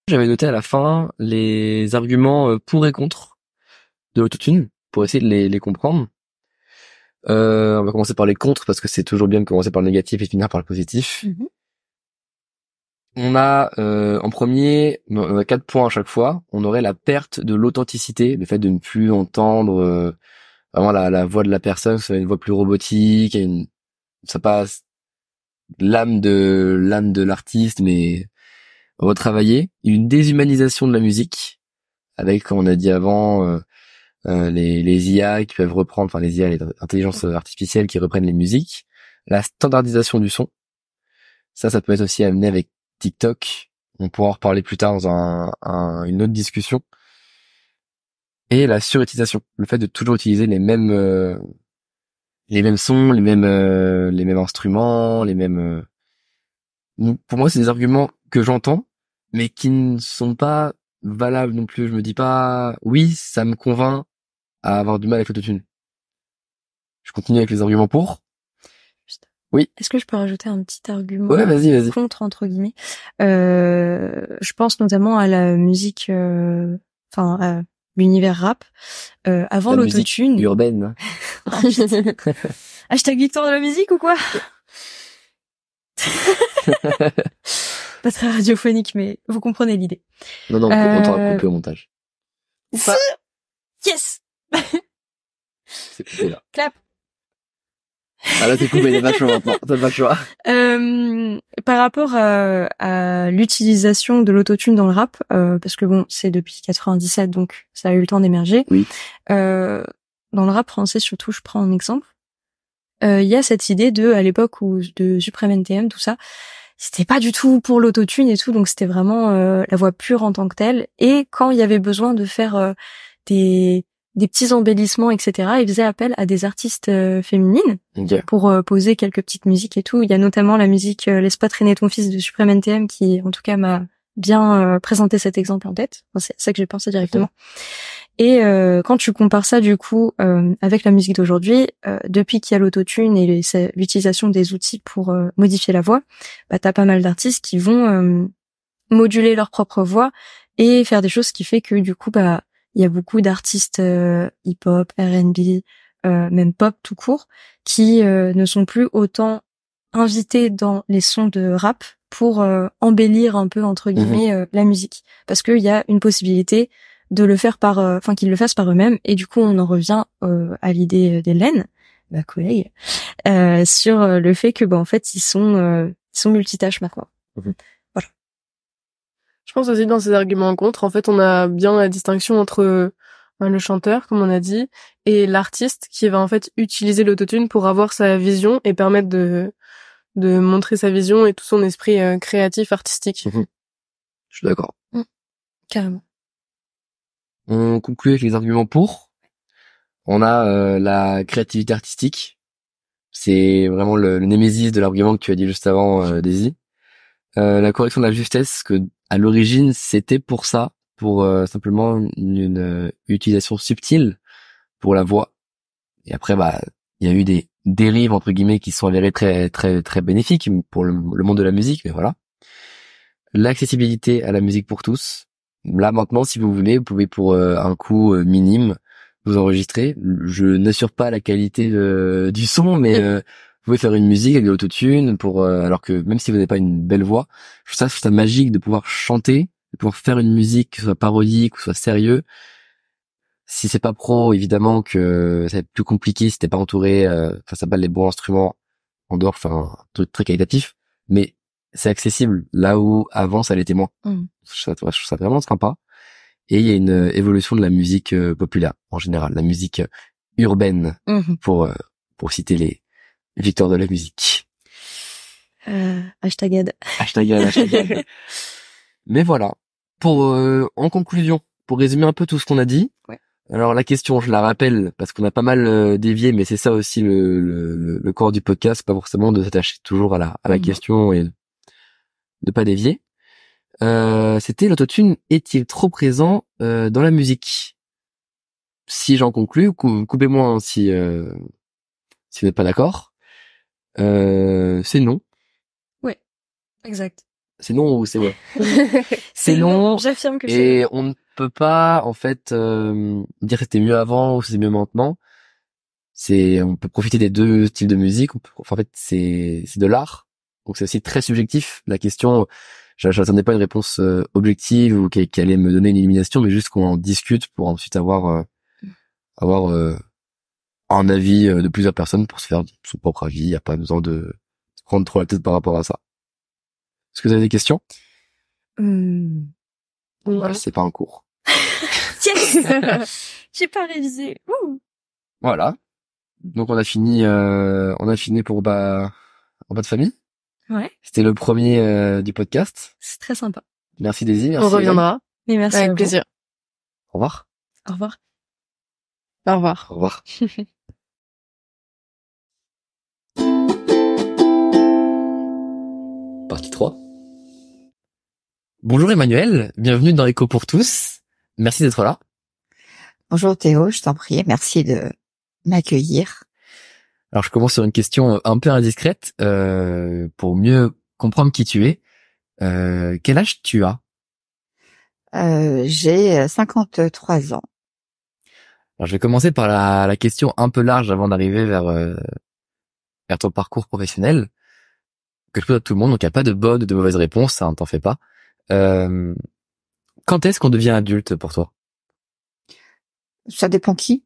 J'avais noté à la fin les arguments euh, pour et contre de l'autotune pour essayer de les, les comprendre. Euh, on va commencer par les contre parce que c'est toujours bien de commencer par le négatif et finir par le positif. Mhm. On a euh, en premier, on a quatre points à chaque fois. On aurait la perte de l'authenticité, le fait de ne plus entendre euh, vraiment la, la voix de la personne, une voix plus robotique, et une, ça passe l'âme de l'âme de l'artiste, mais retravaillé. Une déshumanisation de la musique, avec comme on a dit avant, euh, euh, les, les IA qui peuvent reprendre, enfin les IA, les intelligences artificielles qui reprennent les musiques. La standardisation du son. Ça, ça peut être aussi amené avec TikTok. On pourra en reparler plus tard dans un, un- une autre discussion. Et la surutilisation, le fait de toujours utiliser les mêmes euh, les mêmes sons, les mêmes euh, les mêmes instruments, les mêmes. euh, Pour moi, c'est des arguments que j'entends, mais qui ne sont pas valables non plus. Je me dis pas, oui, ça me convainc à avoir du mal avec l'autotune. Je continue avec les arguments pour. Est-ce que je peux rajouter un petit argument Ouais, vas-y, vas-y. contre entre guillemets? Euh, Je pense notamment à la musique, euh, enfin l'univers rap. Euh, avant l'autotune. Urbaine. Putain. Hashtag victoire de la musique ou quoi Pas très radiophonique, mais vous comprenez l'idée. Non, non, on t'aura Euh, coupé au montage. Yes C'est coupé là. Clap. Ah là, t'es coupé, t'as pas le choix maintenant. T'as pas le choix. Euh, par rapport à, à l'utilisation de l'autotune dans le rap, euh, parce que bon, c'est depuis 97, donc ça a eu le temps d'émerger. Oui. Euh, dans le rap français, surtout, je prends un exemple. Euh, Il y a cette idée de, à l'époque où de Supreme NTM, tout ça, c'était pas du tout pour l'autotune et tout, donc c'était vraiment euh, la voix pure en tant que telle. Et quand il y avait besoin de faire euh, des des petits embellissements, etc., ils faisaient appel à des artistes euh, féminines pour euh, poser quelques petites musiques et tout. Il y a notamment la musique euh, Laisse pas traîner ton fils de Supreme NTM qui, en tout cas, m'a bien présenté cet exemple en tête. Enfin, c'est ça que j'ai pensé directement. Et quand tu compares ça, du coup, avec la musique d'aujourd'hui, depuis qu'il y a l'autotune et l'utilisation des outils pour modifier la voix, bah, t'as pas mal d'artistes qui vont moduler leur propre voix et faire des choses qui fait que, du coup, bah, il y a beaucoup d'artistes euh, hip-hop, R&B, euh, même pop tout court, qui euh, ne sont plus autant invités dans les sons de rap pour euh, embellir un peu entre guillemets euh, la musique. Parce qu'il y a une possibilité de le faire par enfin qu'ils le fassent par eux-mêmes. Et du coup on en revient euh, à l'idée d'Hélène ma collègue euh, sur le fait que bah en fait ils sont euh, ils sont multitâches maintenant Je pense aussi dans ces arguments en contre, en fait, on a bien la distinction entre euh, le chanteur, comme on a dit, et l'artiste qui va en fait utiliser l'autotune pour avoir sa vision et permettre de de montrer sa vision et tout son esprit euh, créatif, artistique. Je suis d'accord. carrément On conclut avec les arguments pour. On a euh, la créativité artistique. C'est vraiment le, le némésis de l'argument que tu as dit juste avant, euh, Daisy. Euh, la correction de la justesse, que à l'origine c'était pour ça, pour euh, simplement une, une, euh, utilisation subtile pour la voix. Et après, bah, il y a eu des dérives entre guillemets qui sont avérées très très très bénéfiques pour le, monde de la musique, mais voilà. L'accessibilité à la musique pour tous. Là maintenant, si vous voulez, vous pouvez pour euh, un coût euh, minime vous enregistrer. Je n'assure pas la qualité euh, du son, mais pouvez faire une musique avec de l'autotune pour euh, alors que même si vous n'avez pas une belle voix, je trouve ça, je trouve ça magique de pouvoir chanter, de pouvoir faire une musique qui soit parodique ou soit sérieux. Si c'est pas pro, évidemment que ça va être plus compliqué si t'es pas entouré euh, face à pas les bons instruments en dehors, faire un truc très qualitatif. Mais c'est accessible là où avant ça l'était moins. Mhm. Je, trouve ça, je trouve ça vraiment sympa. Et il y a une euh, évolution de la musique euh, populaire en général, la musique euh, urbaine pour euh, pour citer les victoires de la musique. euh, hashtag ad. Hashtag ad, hashtag ad. Mais voilà. Pour euh, en conclusion, pour résumer un peu tout ce qu'on a dit. Ouais. Alors la question, je la rappelle parce qu'on a pas mal euh, dévié, mais c'est ça aussi le, le, le corps du podcast, pas forcément de s'attacher toujours à la à la Mhm. question et de pas dévier. Euh, C'était l'autotune est-il trop présent euh, dans la musique? Si j'en conclus, cou- coupez-moi hein, si euh, si vous n'êtes pas d'accord. Euh, c'est non. Exact. C'est non ou c'est ouais? C'est non. J'affirme que c'est Et on ne peut pas en fait euh, dire que c'était mieux avant ou c'est mieux maintenant. C'est on peut profiter des deux styles de musique. On peut- enfin, en fait, c'est c'est de l'art. Donc c'est aussi très subjectif. La question, j'a- j'attendais pas une réponse euh, objective ou qui, qui allait me donner une illumination, mais juste qu'on en discute pour ensuite avoir euh, avoir euh, un avis euh, de plusieurs personnes pour se faire son propre avis. Il n'y a pas besoin de se prendre trop la tête par rapport à ça. Est-ce que vous avez des questions? Hum. Voilà. C'est pas en cours. Yes J'ai pas révisé. Ouh. Voilà. Donc on a fini, euh, on a fini pour bah en bas de famille. Ouais, C'était le premier euh, du podcast. c'est très sympa. Merci Daisy. Merci On reviendra Mais merci. avec plaisir. Au revoir. Au revoir. Au revoir. Au revoir. Partie 3. Bonjour Emmanuel, bienvenue dans Echo pour tous. Merci d'être là. Bonjour Théo, je t'en prie, merci de m'accueillir. Alors je commence sur une question un peu indiscrète euh, pour mieux comprendre qui tu es. Euh, quel âge tu as? Euh, J'ai 53 ans. Alors, je vais commencer par la, la question un peu large avant d'arriver vers, euh, vers ton parcours professionnel que je pose à tout le monde. Donc, il n'y a pas de bonne ou de mauvaise réponse, ça, ne t'en fais pas. Euh, quand est-ce qu'on devient adulte pour toi? Ça dépend qui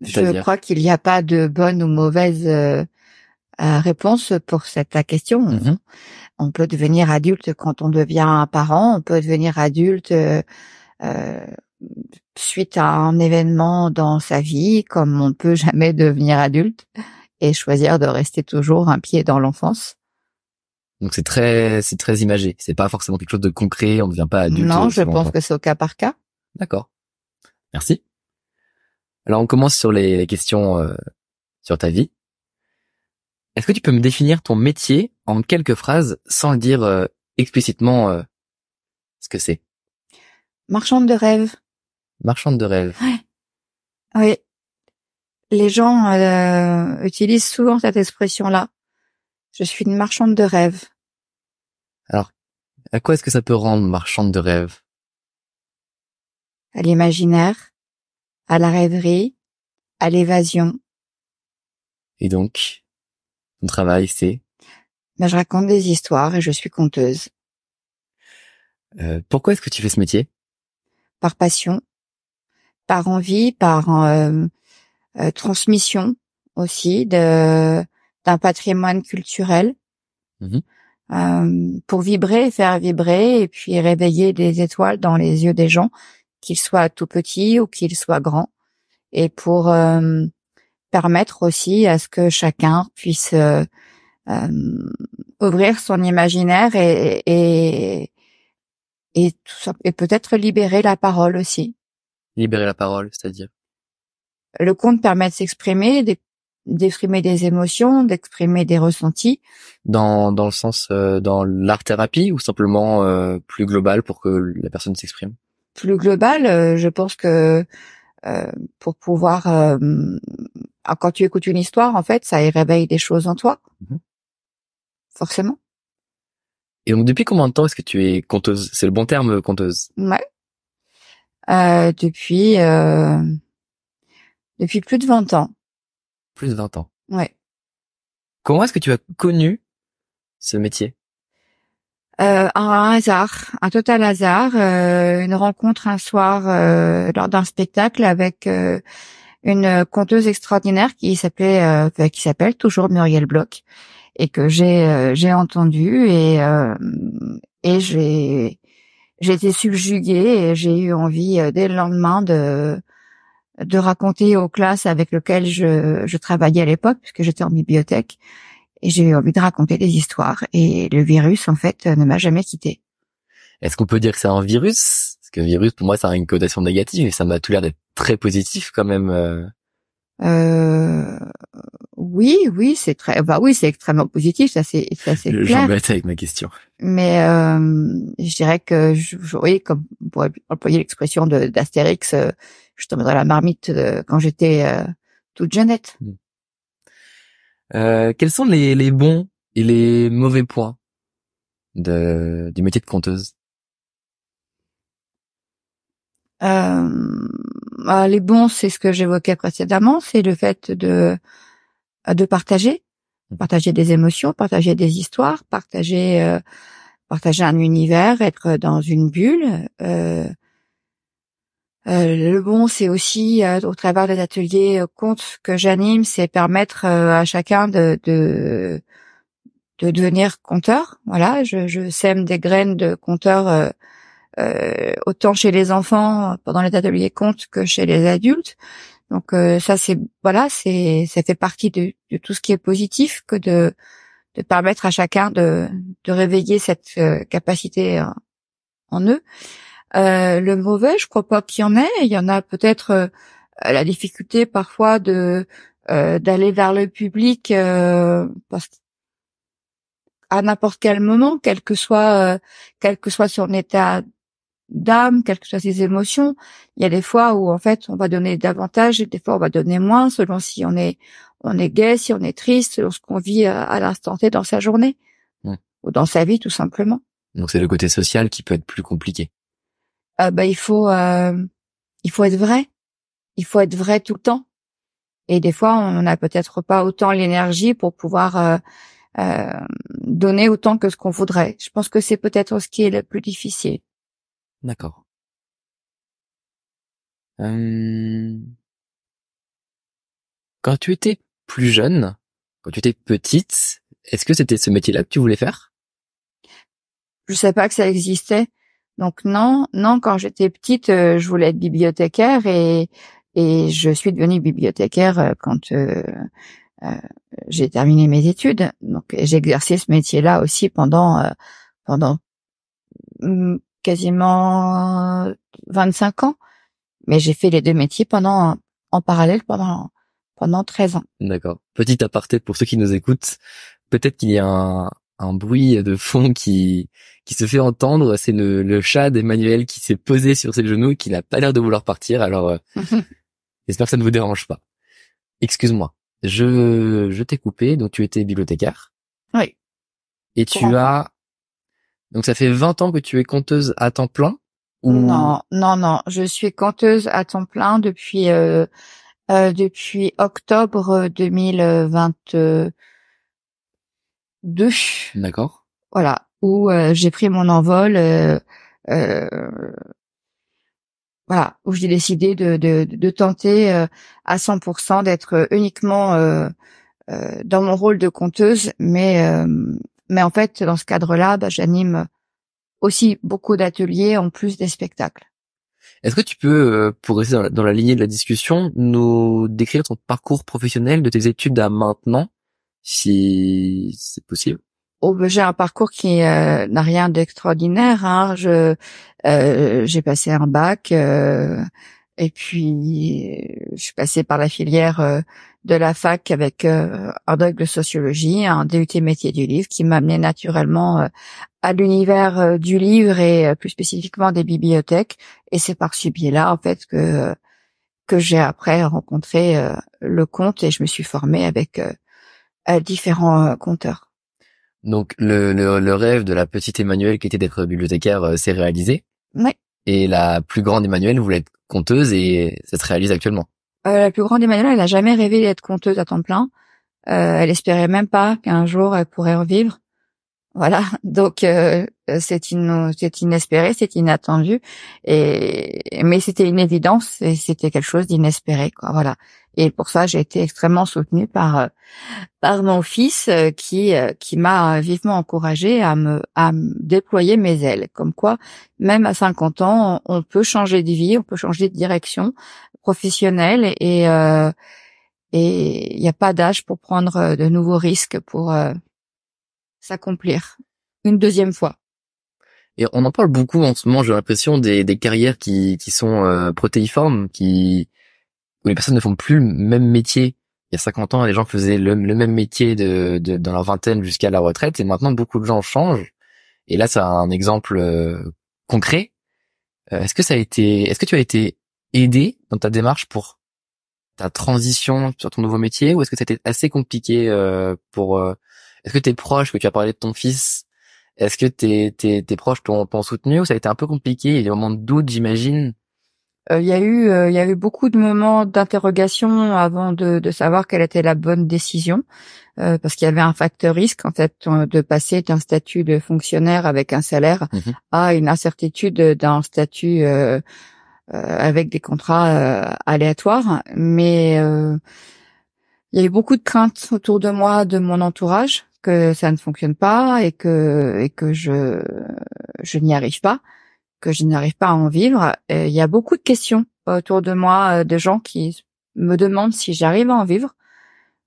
Je crois qu'il n'y a pas de bonne ou mauvaise euh, euh, réponse pour cette question. Mhm. On peut devenir adulte quand on devient un parent, on peut devenir adulte euh, euh, suite à un événement dans sa vie, comme on peut jamais devenir adulte et choisir de rester toujours un pied dans l'enfance. Donc c'est très, c'est très imagé. C'est pas forcément quelque chose de concret. On ne devient pas adulte. Non, je pense que c'est au cas par cas. D'accord. Merci. Alors on commence sur les, les questions euh, sur ta vie. Est-ce que tu peux me définir ton métier en quelques phrases sans le dire euh, explicitement euh, ce que c'est? Marchande de rêve. Marchande de rêve. Oui. Les gens euh, utilisent souvent cette expression-là. Je suis une marchande de rêve. À quoi est-ce que ça peut rendre marchande de rêve À l'imaginaire, à la rêverie, à l'évasion. Et donc, ton travail, c'est? Ben, je raconte des histoires et je suis conteuse. euh, pourquoi est-ce que tu fais ce métier? Par passion, par envie, par euh, euh, transmission aussi de d'un patrimoine culturel. Mhm. Euh, pour vibrer, faire vibrer et puis réveiller des étoiles dans les yeux des gens, qu'ils soient tout petits ou qu'ils soient grands, et pour euh, permettre aussi à ce que chacun puisse euh, euh, ouvrir son imaginaire et et et, ça, et peut-être libérer la parole aussi. Libérer la parole, c'est-à-dire Le conte permet de s'exprimer, d'ex- d'exprimer des émotions, d'exprimer des ressentis. dans dans le sens euh, dans l'art thérapie ou simplement euh, plus global pour que la personne s'exprime? plus global, euh, je pense que euh, pour pouvoir, euh, ah, quand tu écoutes une histoire, en fait, ça réveille des choses en toi, Mhm. forcément. Et donc depuis combien de temps est-ce que tu es conteuse? C'est le bon terme conteuse? Ouais. Euh, depuis euh, depuis plus de 20 ans. Plus de 20 ans. Ouais. Comment est-ce que tu as connu ce métier? Euh, un hasard, un total hasard, euh, une rencontre un soir euh, lors d'un spectacle avec euh, une conteuse extraordinaire qui s'appelait, euh, enfin, qui s'appelle toujours Muriel Bloch et que j'ai euh, j'ai entendu et euh, et j'ai j'ai été subjuguée et j'ai eu envie dès le lendemain de de raconter aux classes avec lesquelles je, je travaillais à l'époque puisque j'étais en bibliothèque et j'ai envie de raconter des histoires et le virus en fait ne m'a jamais quitté. Est-ce qu'on peut dire que c'est un virus? Parce que virus pour moi ça a une connotation négative et ça m'a tout l'air d'être très positif quand même. Euh. Euh, oui, oui, c'est très, bah oui, c'est extrêmement positif, ça c'est, ça c'est Je- clair. J'embête avec ma question. Mais euh, je dirais que, je, je- oui, comme pour employer l'expression d'Astérix, euh, je tombais dans la marmite euh, quand j'étais euh, toute jeunette. Euh, quels sont les, les bons et les mauvais points de, du métier de conteuse? Euh, bah, les bons, c'est ce que j'évoquais précédemment, c'est le fait de de partager, partager des émotions, partager des histoires, partager euh, partager un univers, être dans une bulle. Euh, euh, le bon, c'est aussi euh, au travers des ateliers euh, contes que j'anime, c'est permettre euh, à chacun de, de de devenir conteur. Voilà, je, je sème des graines de conteur euh, autant chez les enfants pendant les ateliers contes que chez les adultes. Donc euh, ça c'est voilà, c'est ça fait partie de, de tout ce qui est positif que de de permettre à chacun de de réveiller cette euh, capacité euh, en eux. Euh, le mauvais, je crois pas qu'il y en ait. Il y en a peut-être la difficulté parfois de d'aller vers le public parce à n'importe quel moment, quel que soit euh, quel que soit son état d'âme, quelles que soient ses émotions. Il y a des fois où en fait on va donner davantage et des fois on va donner moins selon si on est on est gai, si on est triste, selon ce qu'on vit à, à l'instant T dans sa journée ou dans sa vie tout simplement. Donc c'est le côté social qui peut être plus compliqué. Euh, bah, il faut euh, il faut être vrai. Il faut être vrai tout le temps. Et des fois on n'a peut-être pas autant l'énergie pour pouvoir euh, euh, donner autant que ce qu'on voudrait. Je pense que c'est peut-être ce qui est le plus difficile. D'accord. Euh, Quand tu étais plus jeune, quand tu étais petite, est-ce que c'était ce métier-là que tu voulais faire? Je sais pas que ça existait. Donc non, non. Quand j'étais petite, euh, je voulais être bibliothécaire et et je suis devenue bibliothécaire euh, quand euh, j'ai terminé mes études. Donc j'ai exercé ce métier-là aussi pendant pendant mm, quasiment 25 ans. Mais j'ai fait les deux métiers pendant en parallèle pendant pendant 13 ans. D'accord. Petit aparté pour ceux qui nous écoutent, peut-être qu'il y a un, un bruit de fond qui qui se fait entendre, c'est le, le chat d'Emmanuel qui s'est posé sur ses genoux et qui n'a pas l'air de vouloir partir. Alors, euh, j'espère que ça ne vous dérange pas. Excuse-moi, je je t'ai coupé. Donc tu étais bibliothécaire. Oui. Et tu as donc ça fait 20 ans que tu es conteuse à temps plein ou... Non, non, non. Je suis conteuse à temps plein depuis euh, euh, depuis octobre 2022. D'accord. Voilà, où euh, j'ai pris mon envol. Euh, voilà, où j'ai décidé de, de, de tenter à 100% d'être uniquement dans mon rôle de conteuse, mais mais en fait dans ce cadre-là, bah, j'anime aussi beaucoup d'ateliers en plus des spectacles. Est-ce que tu peux, euh, pour rester dans la, lignée de la discussion, nous décrire ton parcours professionnel de tes études à maintenant, si c'est possible? Oh, ben, j'ai un parcours qui euh, n'a rien d'extraordinaire. Hein. Je euh, j'ai passé un bac et puis je suis passée par la filière de la fac avec un doc de sociologie, un DUT métier du livre qui m'a amené naturellement à l'univers euh, du livre et euh, plus spécifiquement des bibliothèques. Et c'est par ce biais-là, en fait, que que j'ai après rencontré euh, le conte et je me suis formée avec différents conteurs. Donc le, le, le, rêve de la petite Emmanuelle qui était d'être bibliothécaire s'est réalisé? Oui. Et la plus grande Emmanuelle voulait être conteuse et ça se réalise actuellement? La plus grande Emmanuelle, elle n'a jamais rêvé d'être conteuse à temps plein. elle espérait même pas qu'un jour elle pourrait revivre. Voilà, donc euh, c'est c'est inespéré, c'est inattendu, et mais c'était une évidence et c'était quelque chose d'inespéré, quoi. Voilà. Et pour ça, j'ai été extrêmement soutenue par euh, par mon fils euh, qui qui m'a vivement encouragée à me à déployer mes ailes. Comme quoi, même à 50 ans, on peut changer de vie, on peut changer de direction professionnelle et et il n'y a pas d'âge pour prendre de nouveaux risques pour s'accomplir une deuxième fois. Et on en parle beaucoup en ce moment, j'ai l'impression, des, des carrières qui, qui sont euh, protéiformes, qui où les personnes ne font plus le même métier. Il y a 50 ans, les gens faisaient le, même métier de, de, dans leur vingtaine jusqu'à la retraite, et maintenant beaucoup de gens changent. Et là, a un exemple euh, concret. Euh, est-ce que ça a été, est-ce que tu as été aidé dans ta démarche pour ta transition sur ton nouveau métier, ou est-ce que c'était assez compliqué pour est-ce que tes proches, que tu as parlé de ton fils, est-ce que tes, tes, tes proches t'ont, soutenu ou ça a été un peu compliqué? Il y a des moments de doute, j'imagine. Euh, il y a eu, euh, il y a eu beaucoup de moments d'interrogation avant de, de savoir quelle était la bonne décision, euh, parce qu'il y avait un facteur risque en fait de passer d'un statut de fonctionnaire avec un salaire mmh à une incertitude d'un statut avec des contrats aléatoires. Mais il y a eu beaucoup de craintes autour de moi, de mon entourage, que ça ne fonctionne pas et que et que je je n'y arrive pas, que je n'arrive pas à en vivre. il y a beaucoup de questions autour de moi euh, de gens qui me demandent si j'arrive à en vivre.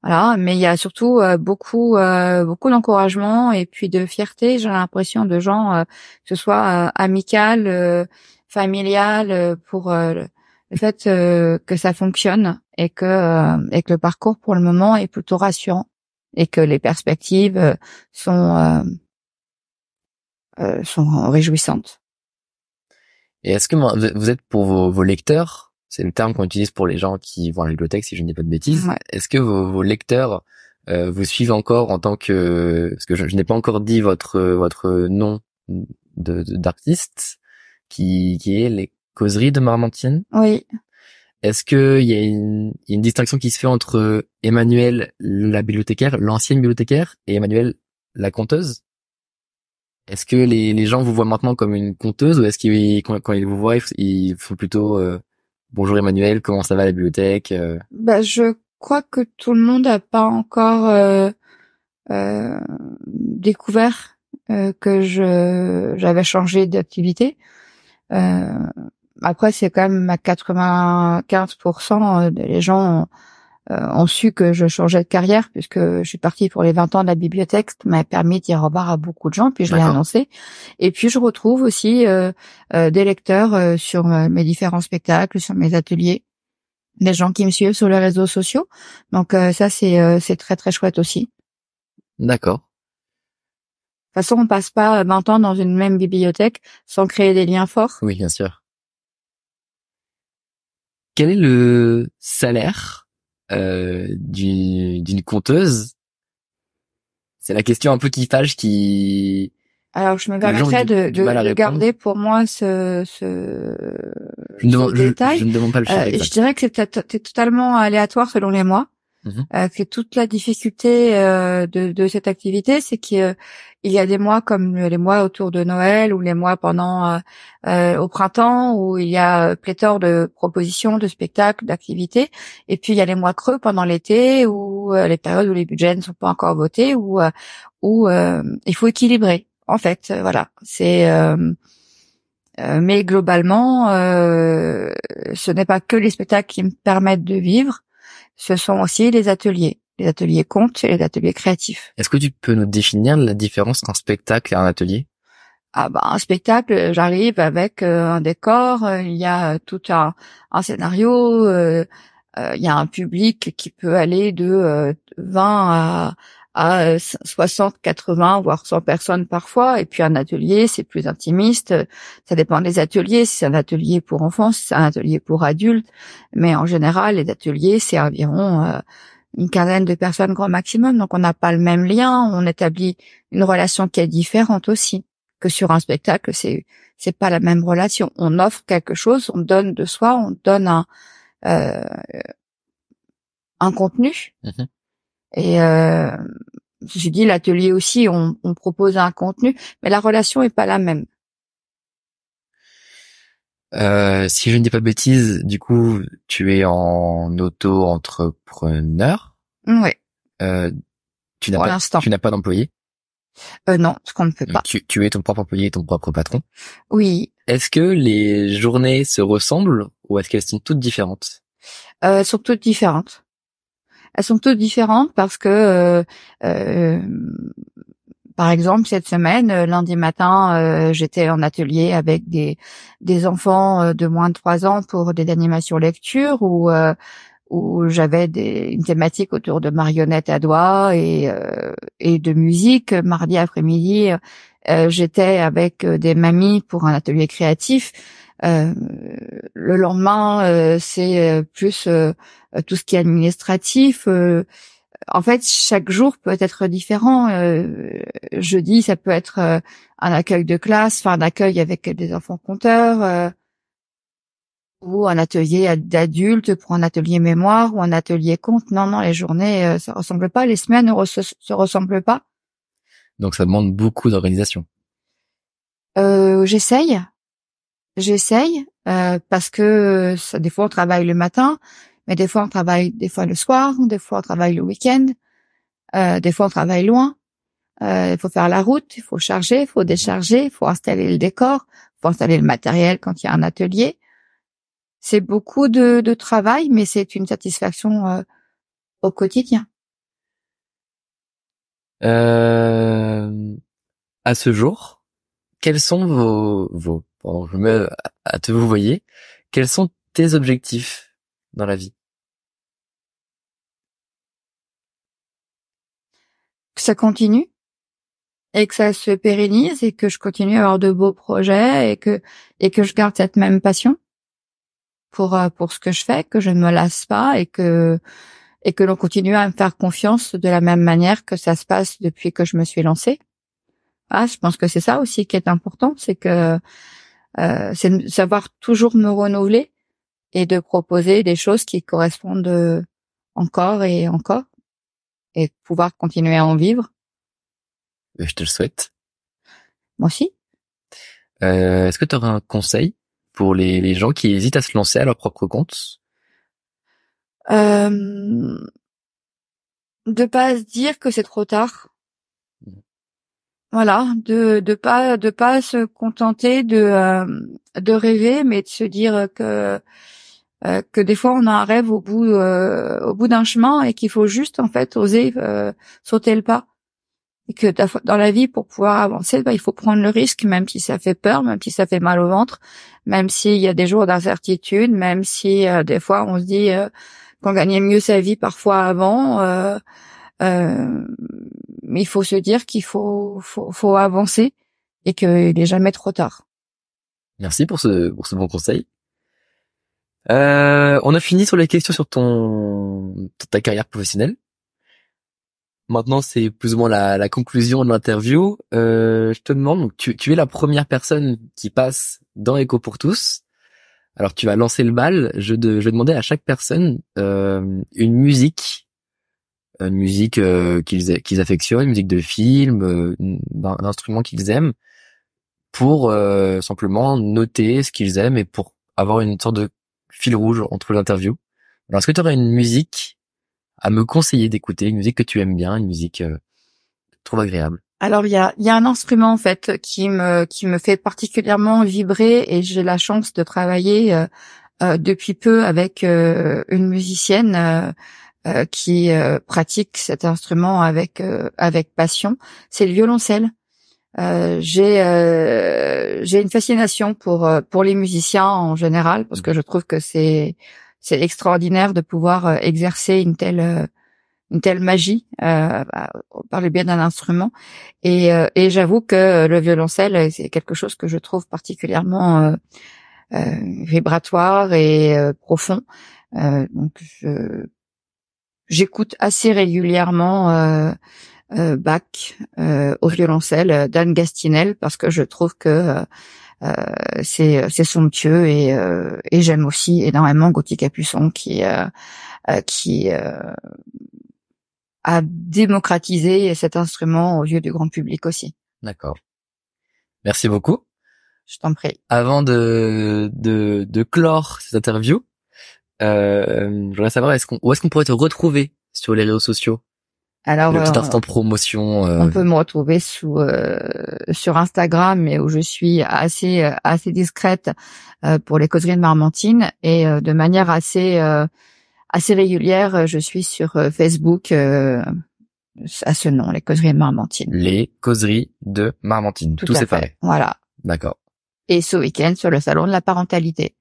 Voilà, mais il y a surtout euh, beaucoup euh, beaucoup d'encouragement et puis de fierté. J'ai l'impression de gens, que ce soit amical, familial, pour le fait que ça fonctionne et que et que le parcours pour le moment est plutôt rassurant et que les perspectives euh, sont euh, euh, sont réjouissantes. Et est-ce que vous êtes pour vos, vos lecteurs, c'est le terme qu'on utilise pour les gens qui vont à la bibliothèque, si je ne dis pas de bêtises. Est-ce que vos, vos lecteurs euh, vous suivent encore en tant que, parce que je, je n'ai pas encore dit votre votre nom de d'artiste, qui qui est les causeries de Marmantine. Oui. Est-ce qu'il y, a une, distinction qui se fait entre Emmanuel la bibliothécaire, l'ancienne bibliothécaire, et Emmanuel la conteuse? Est-ce que les, gens vous voient maintenant comme une conteuse ou est-ce qu'ils quand, ils vous voient, ils font plutôt euh, bonjour Emmanuel, comment ça va la bibliothèque euh? Bah je crois que tout le monde n'a pas encore euh, euh, découvert euh, que je j'avais changé d'activité. Euh, après, c'est quand même à 95% des gens euh, ont su que je changeais de carrière puisque je suis partie pour les 20 ans de la bibliothèque, ça m'a permis d'y revoir à beaucoup de gens, puis je l'ai annoncé. Et puis je retrouve aussi euh, euh, des lecteurs sur mes différents spectacles, sur mes ateliers, des gens qui me suivent sur les réseaux sociaux. Donc ça c'est c'est très très chouette aussi. D'accord. De toute façon, on passe pas 20 ans dans une même bibliothèque sans créer des liens forts. Oui, bien sûr. Quel est le salaire euh, d'une conteuse? C'est la question un peu qui fâche, qui... Alors, je me permettrais de, de, garder pour moi ce, ce, je demande, détail. Je, ne demande pas le chiffre euh, Je dirais que c'est totalement aléatoire selon les mois. Mhm. Euh, que toute la difficulté euh, de, de, cette activité, c'est qu'il euh, y a des mois comme les mois autour de Noël ou les mois pendant euh, au printemps où il y a pléthore de propositions, de spectacles, d'activités, et puis il y a les mois creux pendant l'été ou les périodes où les budgets ne sont pas encore votés ou où il faut équilibrer. En fait, voilà, c'est mais globalement, ce n'est pas que les spectacles qui me permettent de vivre ce sont aussi les ateliers, les ateliers comptes et les ateliers créatifs. Est-ce que tu peux nous définir la différence entre un spectacle et un atelier? Ah bah un spectacle, j'arrive avec euh, un décor, euh, il y a tout un, un scénario, euh, il y a un public qui peut aller de 20 à, à 60, 80, voire 100 personnes parfois. Et puis un atelier, c'est plus intimiste. Ça dépend des ateliers. Si c'est un atelier pour enfants, si c'est un atelier pour adultes. Mais en général, les ateliers, c'est environ euh, une quinzaine de personnes grand maximum. Donc on n'a pas le même lien. On établit une relation qui est différente aussi que sur un spectacle. C'est c'est pas la même relation. On offre quelque chose, on donne de soi, on donne un euh, un contenu. Mm-hmm. Et euh, j'ai dit l'atelier aussi, on, on, propose un contenu, mais la relation est pas la même. Euh, si je ne dis pas de bêtises, du coup, tu es en auto-entrepreneur? Oui. Euh, tu n'as pas, tu n'as pas d'employé? Euh, non, ce qu'on ne peut pas. Tu, tu es ton propre employé, ton propre patron. Oui. Est-ce que les journées se ressemblent ou est-ce qu'elles sont toutes différentes? Euh, Elles sont toutes différentes. Elles sont toutes différentes parce que, euh, euh, par exemple, cette semaine, euh, lundi matin, j'étais en atelier avec des des enfants de moins de trois ans pour des animations lecture où où j'avais une thématique autour de marionnettes à doigts et et de musique. Mardi après-midi, j'étais avec des mamies pour un atelier créatif euh, le lendemain, euh, c'est euh, plus tout ce qui est administratif. en fait, chaque jour peut être différent. jeudi, ça peut être un accueil de classe, enfin un accueil avec des enfants compteurs ou un atelier d'adultes pour un atelier mémoire ou un atelier compte. Non, non, les journées euh, ça ressemble pas, les semaines ne se, ressemblent pas. Donc ça demande beaucoup d'organisation. Euh, J'essaye. J'essaye euh, parce que ça, des fois on travaille le matin, mais des fois on travaille des fois le soir, des fois on travaille le week-end, euh, des fois on travaille loin. Euh, il faut faire la route, il faut charger, il faut décharger, il faut installer le décor, il faut installer le matériel quand il y a un atelier. C'est beaucoup de, de travail, mais c'est une satisfaction euh, au quotidien. Euh, à ce jour, quels sont vos, vos pendant je me à te vous voyez, quels sont tes objectifs dans la vie? Que ça continue et que ça se pérennise et que je continue à avoir de beaux projets et que et que je garde cette même passion pour euh, pour ce que je fais, que je ne me lasse pas et que et que l'on continue à me faire confiance de la même manière que ça se passe depuis que je me suis lancée. Ah, je pense que c'est ça aussi qui est important, c'est que euh, c'est de savoir toujours me renouveler et de proposer des choses qui correspondent euh, encore et encore et pouvoir continuer à en vivre. Je te le souhaite. Moi aussi. Euh, Est-ce que tu aurais un conseil pour les, les, gens qui hésitent à se lancer à leur propre compte? Euh, de pas se dire que c'est trop tard. Voilà, de de pas de pas se contenter de euh, de rêver, mais de se dire que euh, que des fois on a un rêve au bout euh, au bout d'un chemin et qu'il faut juste en fait oser sauter le pas et que dans la vie pour pouvoir avancer bah, il faut prendre le risque même si ça fait peur même si ça fait mal au ventre même s'il y a des jours d'incertitude même si des fois on se dit qu'on gagnait mieux sa vie parfois avant. Euh, mais il faut se dire qu'il faut, faut, faut avancer et qu'il n'est jamais trop tard. Merci pour ce, pour ce bon conseil. Euh, on a fini sur les questions sur ton ta carrière professionnelle. Maintenant, c'est plus ou moins la, la conclusion de l'interview. Euh, je te demande, donc, tu, tu es la première personne qui passe dans Echo pour tous. Alors tu vas lancer le bal. Je, de, je vais demander à chaque personne euh, une musique, une musique euh, qu'ils qu'ils affectionnent, une musique de film, euh, un, instrument qu'ils aiment, pour euh, simplement noter ce qu'ils aiment et pour avoir une sorte de fil rouge entre l'interview. Alors est-ce que tu aurais une musique à me conseiller d'écouter, une musique que tu aimes bien, une musique euh, trouve agréable? Alors il y a, y a un instrument en fait qui me qui me fait particulièrement vibrer et j'ai la chance de travailler euh, euh, depuis peu avec une musicienne qui pratique cet instrument avec avec passion. C'est le violoncelle. j'ai j'ai une fascination pour pour les musiciens en général parce que je trouve que c'est c'est extraordinaire de pouvoir exercer une telle une telle magie euh, bah, par le biais d'un instrument. Et, euh, et j'avoue que le violoncelle, c'est quelque chose que je trouve particulièrement euh, euh vibratoire et euh, profond. donc, j'écoute assez régulièrement Bach au violoncelle, Dan Gastinel, parce que je trouve que c'est c'est somptueux et, et j'aime aussi énormément Gauthier Capuçon qui qui à démocratiser cet instrument aux yeux du grand public aussi. D'accord. Merci beaucoup. Je t'en prie. Avant de, de, de clore cette interview, euh, je voudrais savoir est-ce qu'on, où est-ce qu'on pourrait te retrouver sur les réseaux sociaux? Alors, le petit euh, instant promotion. Euh... On peut me retrouver sous euh, sur Instagram, mais où je suis assez euh, assez discrète euh, pour les causeries de Marmantine et de manière assez assez régulière. Euh, je suis sur euh, Facebook euh, à ce nom, les causeries de Marmantine. Les causeries de Marmantine, tout, tout pareil. Voilà. D'accord. Et ce week-end sur le salon de la parentalité.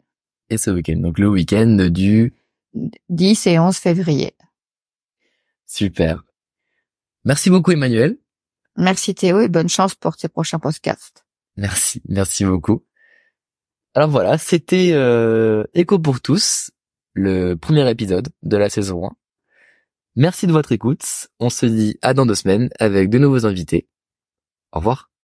Et ce week-end, donc le week-end du 10 et 11 février. Super. Merci beaucoup Emmanuel. Merci Théo et bonne chance pour tes prochains podcasts. Merci, merci beaucoup. Alors voilà, c'était euh, Écho pour tous le premier épisode de la saison 1. Merci de votre écoute. On se dit à dans deux semaines avec de nouveaux invités. Au revoir.